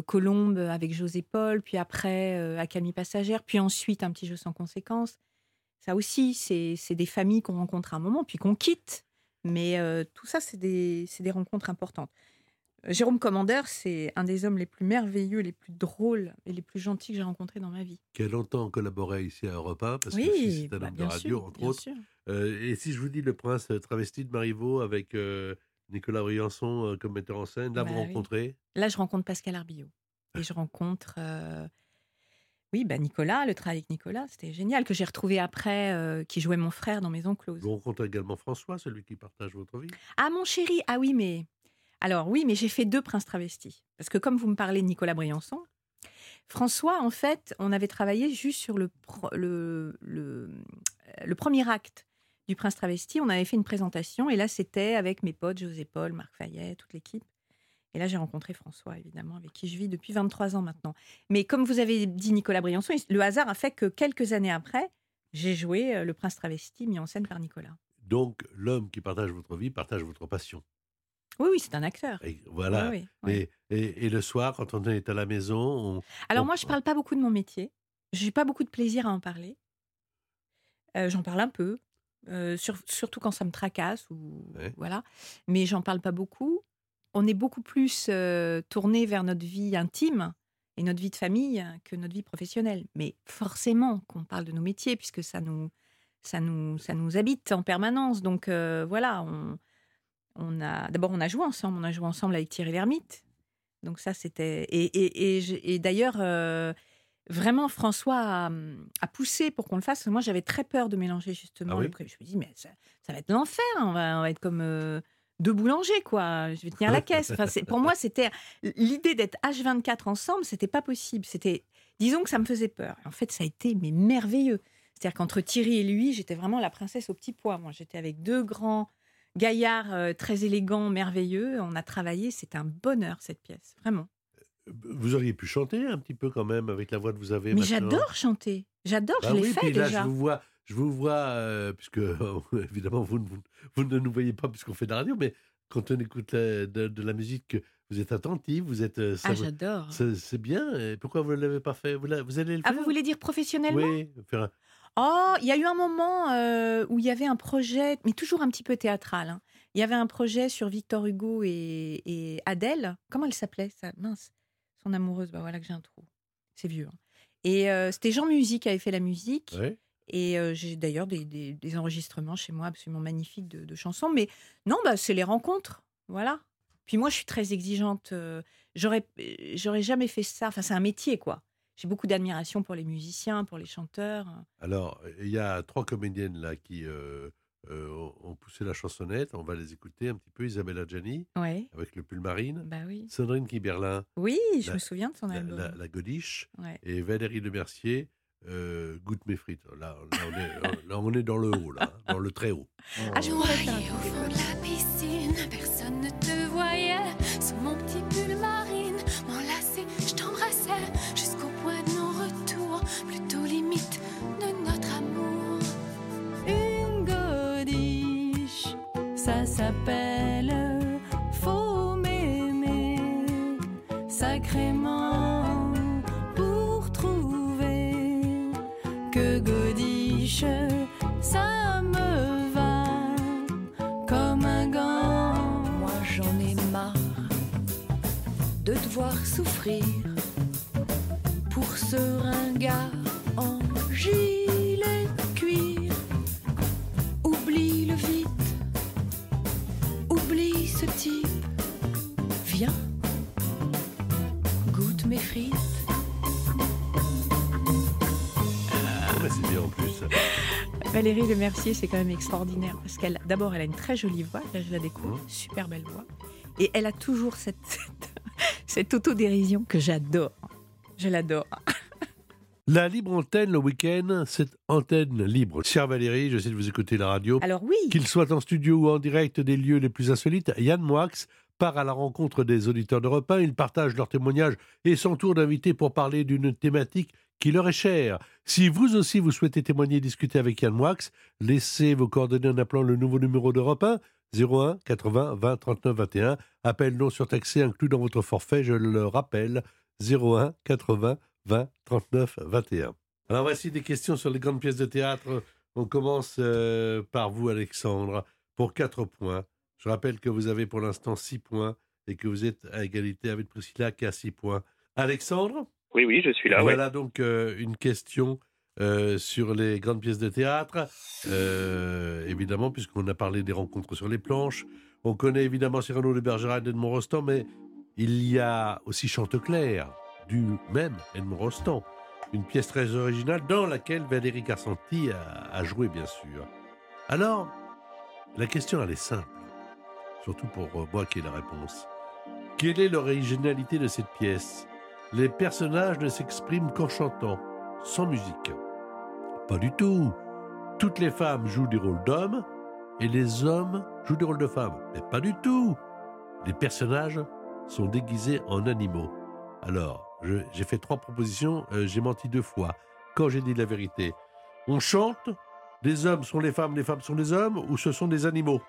Colombe avec José Paul, puis après Accalmie Passagère, puis ensuite un petit jeu sans conséquence. Ça aussi, c'est c'est des familles qu'on rencontre à un moment, puis qu'on quitte. Mais euh, tout ça, c'est des, rencontres importantes. Jérôme Commandeur, c'est un des hommes les plus merveilleux, les plus drôles et les plus gentils que j'ai rencontrés dans ma vie. Qui a longtemps collaboré ici à Europe 1, parce Oui, que c'est un bah, homme de radio, sûr, entre autres. Euh, et si je vous dis le prince travesti de Marivaux avec euh, Nicolas Briançon comme metteur en scène, là Bah vous oui. rencontrez Là, je rencontre Pascal Arbillot. Et je rencontre, oui, bah Nicolas, le travail avec Nicolas, c'était génial, que j'ai retrouvé après, euh, qui jouait mon frère dans Maison Close. Vous rencontrez également François, celui qui partage votre vie Ah, mon chéri, ah oui, mais. Alors oui, mais j'ai fait deux princes travestis. Parce que comme vous me parlez de Nicolas Briançon, François, en fait, on avait travaillé juste sur le, pro- le, le, le premier acte du prince travesti. On avait fait une présentation et là, c'était avec mes potes, José Paul, Marc Fayet, toute l'équipe. Et là, j'ai rencontré François, évidemment, avec qui je vis depuis 23 ans maintenant. Mais comme vous avez dit Nicolas Briançon, le hasard a fait que quelques années après, j'ai joué euh, le prince travesti mis en scène par Nicolas. Donc, l'homme qui partage votre vie partage votre passion. Oui, oui, c'est un acteur. Et voilà. Oui, oui, oui. Et, et- et le soir, quand on est à la maison, on- Alors on- moi, je parle pas beaucoup de mon métier. J'ai pas beaucoup de plaisir à en parler. Euh, j'en parle un peu, euh, sur- surtout quand ça me tracasse ou voilà. Mais j'en parle pas beaucoup. On est beaucoup plus euh, tourné vers notre vie intime et notre vie de famille que notre vie professionnelle. Mais forcément qu'on parle de nos métiers puisque ça nous ça nous ça nous habite en permanence. Donc euh, voilà, on on a d'abord on a joué ensemble. On a joué ensemble avec Thierry Lhermitte. Donc ça, c'était... Et, et, et, d'ailleurs, euh, vraiment, François a, a poussé pour qu'on le fasse. Moi, j'avais très peur de mélanger, justement. Ah oui? Je me dis, mais ça, ça va être l'enfer. On va, on va être comme euh, deux boulangers, quoi. Je vais tenir la caisse. Enfin, c'est- pour moi, c'était... L'idée d'être H24 ensemble, c'était pas possible. C'était... Disons que ça me faisait peur. En fait, ça a été mais merveilleux. C'est-à-dire qu'entre Thierry et lui, j'étais vraiment la princesse au petit pois. Moi, j'étais avec deux grands gaillards euh, très élégants, merveilleux. On a travaillé. C'était un bonheur, cette pièce. Vraiment. vous auriez pu chanter un petit peu quand même avec la voix que vous avez. Mais j'adore chanter. J'adore, Bah je l'ai oui, fait puis là, déjà. je vous vois, je vous vois euh, puisque évidemment vous, ne- vous, vous ne nous voyez pas puisqu'on fait de la radio, mais quand on écoute la- de, de la musique, vous êtes attentif, vous êtes. euh, ça Ah, j'adore. C'est bien. Et pourquoi vous ne l'avez pas fait? Vous, la- vous allez le Ah, faire? vous voulez dire professionnellement? Oui, faire un- Oh, il y a eu un moment euh, où il y avait un projet, mais toujours un petit peu théâtral. hein. Il y avait un projet sur Victor Hugo et, et Adèle. Comment elle s'appelait ça? Mince. Son amoureuse, bah voilà que j'ai un trou. C'est vieux. hein. Et euh, c'était Jean Musique qui avait fait la musique. Ouais. Et euh, j'ai d'ailleurs des, des- des enregistrements chez moi absolument magnifiques de, de chansons. Mais non, bah, c'est les rencontres. Voilà. Puis moi, je suis très exigeante. euh, J'aurais, j'aurais jamais fait ça. Enfin, c'est un métier, quoi. J'ai beaucoup d'admiration pour les musiciens, pour les chanteurs. Alors, il y a trois comédiennes là qui euh, ont- poussé la chansonnette. On va les écouter un petit peu. Isabelle Adjani, Ouais. avec le pull marine. Bah oui. Sandrine Kiberlin. Oui, je la- me souviens de son la, album. la- la Godiche. Ouais. Et Valérie Lemercier, euh, Goûte mes frites. Là, là, on est, là, on est dans le haut, là, hein, dans le très haut. Un Noyé au fond de la piscine, personne ne te voyait. Sous mon petit pull marine, m'enlacer, je t'embrassais jusqu'au point de non-retour, plutôt limite de notre amour. Une godiche, ça s'appelle que godiche, ça me va comme un gant. Moi j'en ai marre de te voir souffrir pour ce ringard en gilet Valérie Le Mercier, c'est quand même extraordinaire parce qu'elle, d'abord, elle a une très jolie voix. Là, je la découvre, Mmh. super belle voix, et elle a toujours cette cette, cette autodérision que j'adore. Je l'adore. La libre antenne le week-end, c'est antenne libre. Chère Valérie, j'essaie de vous écouter la radio. Alors oui. Qu'il soit en studio ou en direct des lieux les plus insolites, Yann Moix part à la rencontre des auditeurs d'Europe 1. Ils partagent leurs témoignages et son tour d'invité pour parler d'une thématique qui leur est chère. Si vous aussi vous souhaitez témoigner et discuter avec Yann Moix, laissez vos coordonnées en appelant le nouveau numéro d'Europe 1 01 80 20 39 21. Appel non surtaxé inclus dans votre forfait, je le rappelle, 01 80 20 39 21. Alors voici des questions sur les grandes pièces de théâtre. On commence euh, par vous, Alexandre, pour 4 points. Je rappelle que vous avez pour l'instant 6 points et que vous êtes à égalité avec Priscilla qui a 6 points. Alexandre? Oui, oui, je suis là. Voilà donc euh, une question euh, sur les grandes pièces de théâtre. Euh, évidemment, puisqu'on a parlé des rencontres sur les planches. On connaît évidemment Cyrano de Bergerac d'Edmond Rostand, mais il y a aussi Chanteclair, du même Edmond Rostand. Une pièce très originale dans laquelle Valérie Carcenti a, a joué, bien sûr. Alors, la question, elle est simple. Surtout pour moi qui ai la réponse. Quelle est l'originalité de cette pièce? Les personnages ne s'expriment qu'en chantant, sans musique. Pas du tout. Toutes les femmes jouent des rôles d'hommes et les hommes jouent des rôles de femmes. Mais pas du tout. Les personnages sont déguisés en animaux. Alors, j'ai fait trois propositions, euh, j'ai menti deux fois. Quand j'ai dit la vérité, on chante, les hommes sont les femmes, les femmes sont les hommes, ou ce sont des animaux?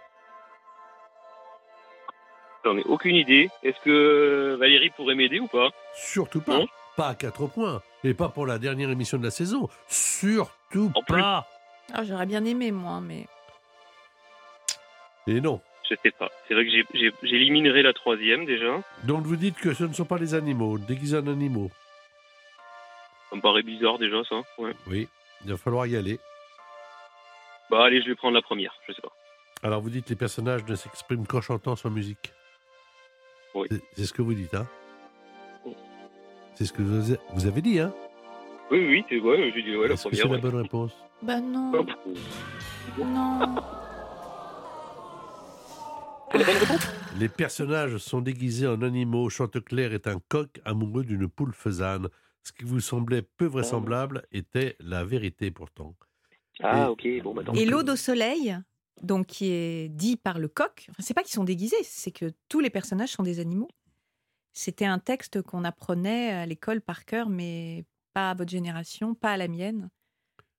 J'en ai aucune idée. Est-ce que Valérie pourrait m'aider ou pas? Surtout pas. Pas à quatre points. Et pas pour la dernière émission de la saison. Surtout pas. Ah, J'aurais bien aimé, moi, mais. Et non. Je sais pas. C'est vrai que j'éliminerai la troisième déjà. Donc vous dites que ce ne sont pas les animaux, déguisés en animaux. Ça me paraît bizarre déjà ça. Ouais. Oui, il va falloir y aller. Bah allez, je vais prendre la première. Je sais pas. Alors vous dites les personnages ne s'expriment qu'en chantant sans musique. Oui. C'est- ce que vous dites, hein C'est ce que vous avez- dit, hein Oui, oui, c'est ouais, j'ai dit ouais, la Est-ce que première. c'est la ouais. bonne réponse? Bah non. Non. Les personnages sont déguisés en animaux. Chanteclair est un coq amoureux d'une poule faisane. Ce qui vous semblait peu vraisemblable était la vérité pourtant. Ah Et- ok, bon bah Et l'Aude au soleil, donc qui est dit par le coq, enfin, c'est pas qu'ils sont déguisés, c'est que tous les personnages sont des animaux. C'était un texte qu'on apprenait à l'école par cœur, mais pas à votre génération, pas à la mienne,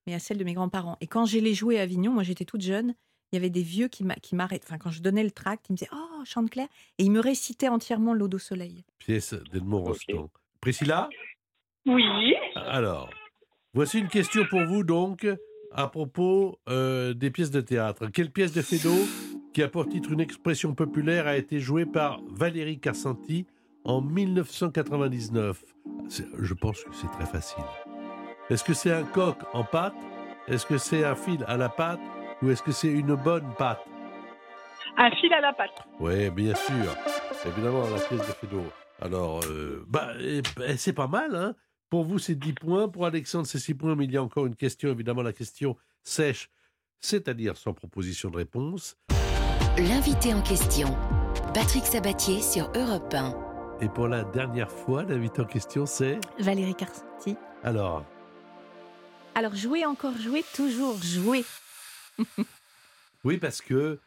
mais à celle de mes grands-parents. Et quand j'ai les joué à Avignon, moi j'étais toute jeune, il y avait des vieux qui m'a- qui m'arrêtaient. Enfin, quand je donnais le tract, ils me disaient Oh, chante clair Et ils me récitaient entièrement l'Aude au soleil. Pièce d'Edmond Rostand. Priscilla? Oui. Alors, voici une question pour vous donc à propos euh, des pièces de théâtre. Quelle pièce de Feydeau, qui a pour titre une expression populaire, a été jouée par Valérie Carcenti en 1999 C'est- Je pense que c'est très facile. Est-ce que c'est un coq en pâte? Est-ce que c'est un fil à la pâte? Ou est-ce que c'est une bonne pâte? Un fil à la patte. Oui, bien sûr. Évidemment, la pièce de Feydeau. Alors, euh, bah, eh, eh, c'est pas mal, hein Pour vous, c'est 10 points. Pour Alexandre, c'est 6 points. Mais il y a encore une question, évidemment, la question sèche, c'est-à-dire sans proposition de réponse. L'invité en question, Patrick Sabatier sur Europe 1. Et pour la dernière fois, l'invité en question, c'est... Valérie Carcenti. Alors, Alors, jouer, encore jouer, toujours jouer. oui, parce que...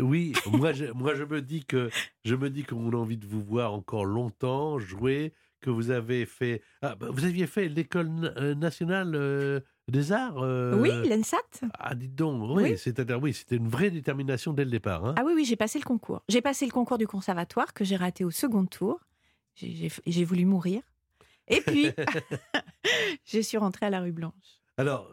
Oui, moi je, moi, je me dis que je me dis qu'on a envie de vous voir encore longtemps jouer, que vous avez fait... Ah, bah, vous aviez fait l'école euh, nationale euh, des arts euh, Oui, l'ENSAT. Ah, dites donc, oui, Oui. c'est-à-dire, oui, c'était une vraie détermination dès le départ. hein. Ah oui, oui, j'ai passé le concours. J'ai passé le concours du conservatoire que j'ai raté au second tour. J'ai- voulu mourir. Et puis, je suis rentrée à la rue Blanche. Alors,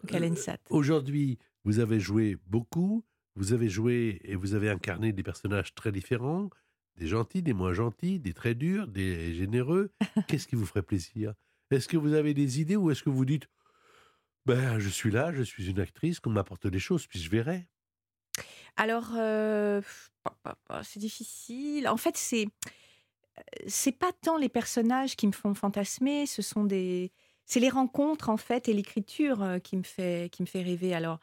aujourd'hui, vous avez joué beaucoup, vous avez joué et vous avez incarné des personnages très différents, des gentils, des moins gentils, des très durs, des généreux. Qu'est-ce qui vous ferait plaisir? Est-ce que vous avez des idées ou est-ce que vous dites, ben, je suis là, je suis une actrice, qu'on m'apporte des choses, puis je verrai? Alors, euh, c'est difficile. En fait, c'est euh, c'est pas tant les personnages qui me font fantasmer, ce sont des c'est les rencontres en fait et l'écriture euh, qui me fait qui me fait rêver. Alors,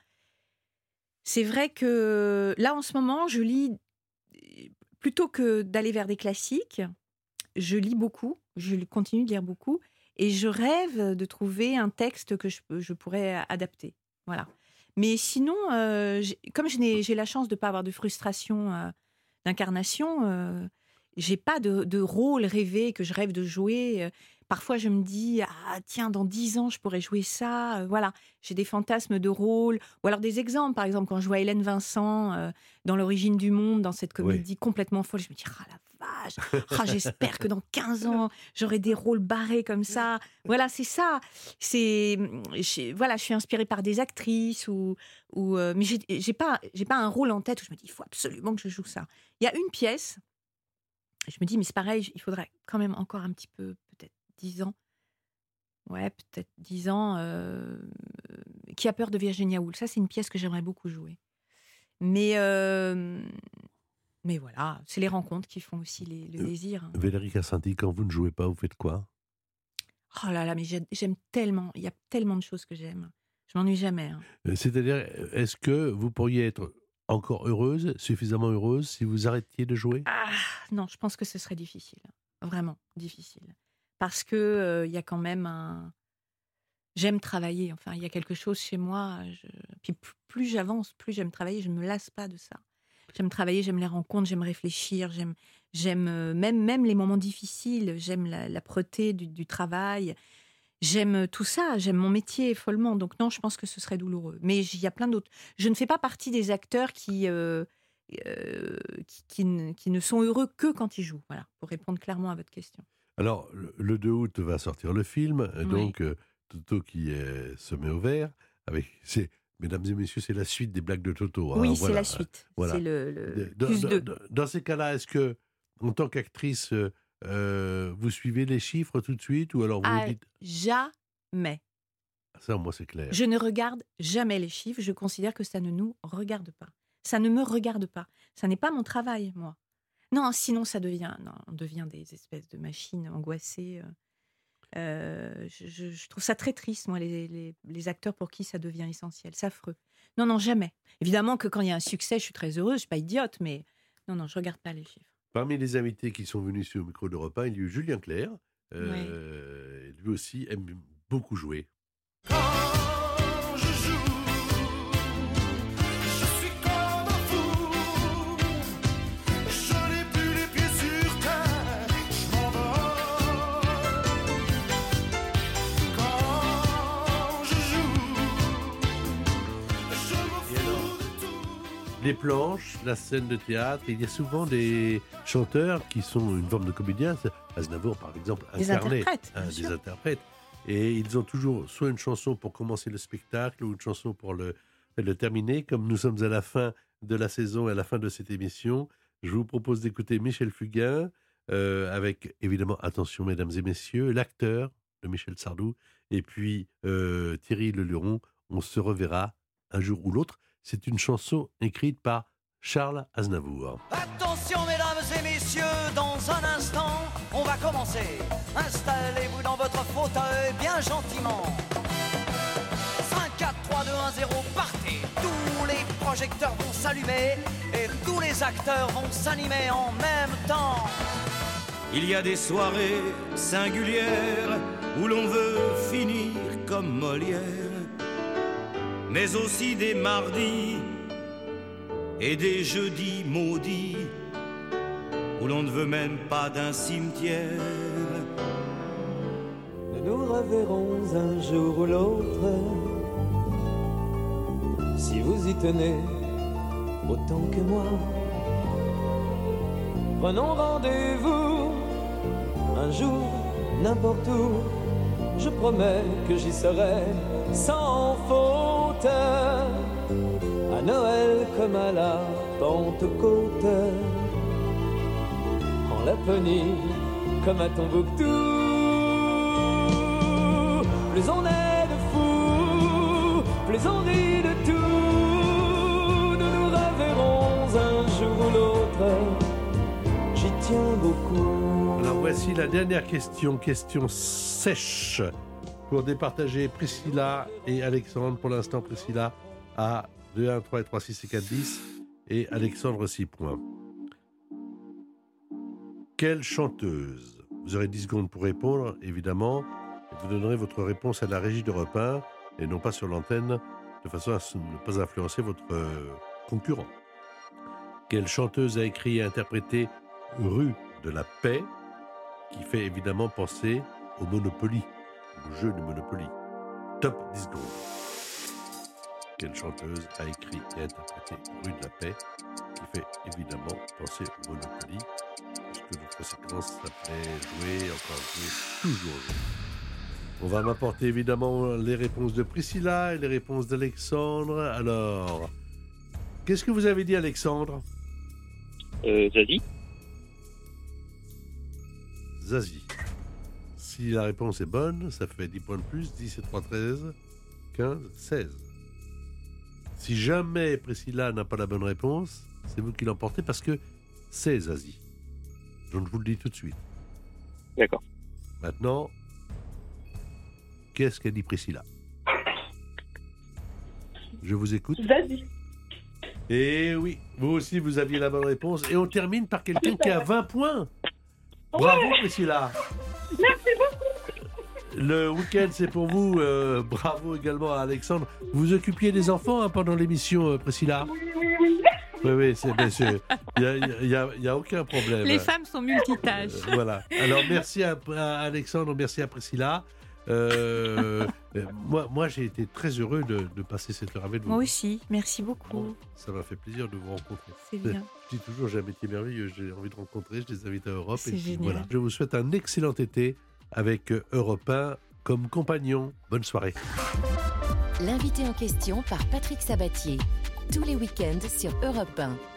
c'est vrai que là en ce moment, je lis plutôt que d'aller vers des classiques, je lis beaucoup, je continue de lire beaucoup et je rêve de trouver un texte que je, pourrais adapter. Voilà. Mais sinon, euh, comme j'ai la chance de ne pas avoir de frustration euh, d'incarnation, euh, j'ai pas de, de rôle rêvé que je rêve de jouer. Euh, Parfois, je me dis, ah tiens, dans dix ans, je pourrais jouer ça. Euh, voilà, j'ai des fantasmes de rôle. Ou alors des exemples, par exemple, quand je vois Hélène Vincent euh, dans L'origine du monde, dans cette comédie complètement folle, je me dis, ah la vache, ah, j'espère que dans 15 ans, j'aurai des rôles barrés comme ça. Voilà, c'est ça. C'est j'ai- voilà, je suis inspirée par des actrices ou ou euh, mais j'ai pas j'ai pas un rôle en tête où je me dis il faut absolument que je joue ça. Il y a une pièce. Je me dis mais c'est pareil, il faudrait quand même encore un petit peu peut-être 10 ans. Ouais, peut-être 10 ans euh, qui a peur de Virginia Woolf. Ça c'est une pièce que j'aimerais beaucoup jouer. Mais euh, mais voilà, c'est les rencontres qui font aussi les- le désir. hein. Valérie Cassanti, quand vous ne jouez pas, vous faites quoi? Oh là là, mais j'ai- j'aime tellement, il y a tellement de choses que j'aime. Je m'ennuie jamais. hein. Euh, C'est-à-dire, est-ce que vous pourriez être encore heureuse, suffisamment heureuse, si vous arrêtiez de jouer? Ah, non, je pense que ce serait difficile. Vraiment difficile. Parce que euh, y a quand même un. J'aime travailler. Enfin, il y a quelque chose chez moi. Puis plus, j'avance, plus j'aime travailler. Je ne me lasse pas de ça. J'aime travailler, j'aime les rencontres, j'aime réfléchir, j'aime, euh, même, même les moments difficiles. J'aime la, du, du travail. J'aime tout ça. J'aime mon métier follement. Donc non, je pense que ce serait douloureux. Mais il y a plein d'autres. Je ne fais pas partie des acteurs qui. euh, euh, qui, qui ne, qui ne sont heureux que quand ils jouent. Voilà, pour répondre clairement à votre question. Alors, le- le 2 août va sortir le film, Oui. donc euh, Toto qui euh, se met au vert. Avec, mesdames et messieurs, c'est la suite des blagues de Toto. hein, oui, c'est voilà. la suite. Voilà. Le, le Dans ces cas-là, est-ce que, en tant qu'actrice, euh, vous suivez les chiffres tout de suite ou alors vous Ah, vous dites jamais. ça, moi c'est clair. Je ne regarde jamais les chiffres. Je considère que ça ne nous regarde pas. Ça ne me regarde pas. Ça n'est pas mon travail, moi. Non, sinon ça devient, non, on devient des espèces de machines angoissées. euh. Euh, je, je- je trouve ça très triste, moi, les, les- les acteurs pour qui ça devient essentiel. C'est affreux. Non, non, jamais. Évidemment que quand il y a un succès, je suis très heureuse. Je suis pas idiote, mais non, non, je regarde pas les chiffres. Parmi les invités qui sont venus sur le micro de repas, il y a eu Julien Clerc. Euh, Lui aussi aime beaucoup jouer. Les planches, la scène de théâtre, il y a souvent des chanteurs qui sont une forme de comédiens. C'est- Aznavour, par exemple, Des incarnait interprètes, hein, des interprètes. Et ils ont toujours soit une chanson pour commencer le spectacle ou une chanson pour le, le terminer. Comme nous sommes à la fin de la saison et à la fin de cette émission, je vous propose d'écouter Michel Fugain euh, avec, évidemment, attention, mesdames et messieurs, l'acteur de Michel Sardou et puis euh, Thierry Leluron. On se reverra un jour ou l'autre. C'est une chanson écrite par Charles Aznavour. Attention mesdames et messieurs, dans un instant, on va commencer. Installez-vous dans votre fauteuil bien gentiment. 5, 4, 3, 2, 1, 0, partez. Tous les projecteurs vont s'allumer et tous les acteurs vont s'animer en même temps. Il y a des soirées singulières où l'on veut finir comme Molière, mais aussi des mardis et des jeudis maudits où l'on ne veut même pas d'un cimetière. Nous nous reverrons un jour ou l'autre. Si vous y tenez autant que moi, prenons rendez-vous un jour, n'importe où. Je promets que j'y serai sans faute. À Noël comme à la Pentecôte, en Laponie comme à Tombouctou. Plus on est de fous, plus on rit de tout. Nous nous reverrons un jour ou l'autre. J'y tiens beaucoup. Alors voici la dernière question, question sèche, pour départager Priscilla et Alexandre. Pour l'instant, Priscilla a 2, 1, 3 et 3, 6 et 4, 10. Et Alexandre 6 points. Quelle chanteuse? Vous aurez 10 secondes pour répondre, évidemment. Et vous donnerez votre réponse à la régie de repas et non pas sur l'antenne, de façon à ne pas influencer votre euh, concurrent. Quelle chanteuse a écrit et interprété Rue de la Paix, qui fait évidemment penser au Monopoly, au jeu de Monopoly. Top 10 secondes. Quelle chanteuse a écrit et interprété Rue de la Paix, qui fait évidemment penser au Monopoly, puisque notre séquence s'appelait Jouer, encore jouer, toujours jouer. On va m'apporter évidemment les réponses de Priscilla et les réponses d'Alexandre. Alors, qu'est-ce que vous avez dit, Alexandre? Euh, Zazie? Zazie. Si la réponse est bonne, ça fait 10 points de plus. 10 et 3, 13. 15, 16. Si jamais Priscilla n'a pas la bonne réponse, c'est vous qui l'emportez parce que c'est Zazie. Je vous le dis tout de suite. D'accord. Maintenant, qu'est-ce qu'a dit Priscilla? Je vous écoute. Zazie. Et oui, vous aussi, vous aviez la bonne réponse. Et on termine par quelqu'un qui a 20 points. Bravo, Priscilla. Merci. Le week-end, c'est pour vous. euh, bravo également à Alexandre. Vous occupiez des enfants hein, pendant l'émission, euh, Priscilla? Oui, oui, oui. Oui, oui, c'est- ben, c'est- il n'y a, aucun problème. Les femmes sont multitâches. Euh, voilà. Alors, merci à, à Alexandre, merci à Priscilla. Euh, moi, moi j'ai été très heureux de, de passer cette heure avec vous. Moi aussi, merci beaucoup. Ça m'a fait plaisir de vous rencontrer. C'est bien. Je dis toujours, j'ai un métier merveilleux, j'ai envie de rencontrer, je les invite à Europe. C'est génial. voilà. Je vous souhaite un excellent été avec Europe 1 comme compagnon. Bonne soirée. L'invité en question par Patrick Sabatier. Tous les week-ends sur Europe 1.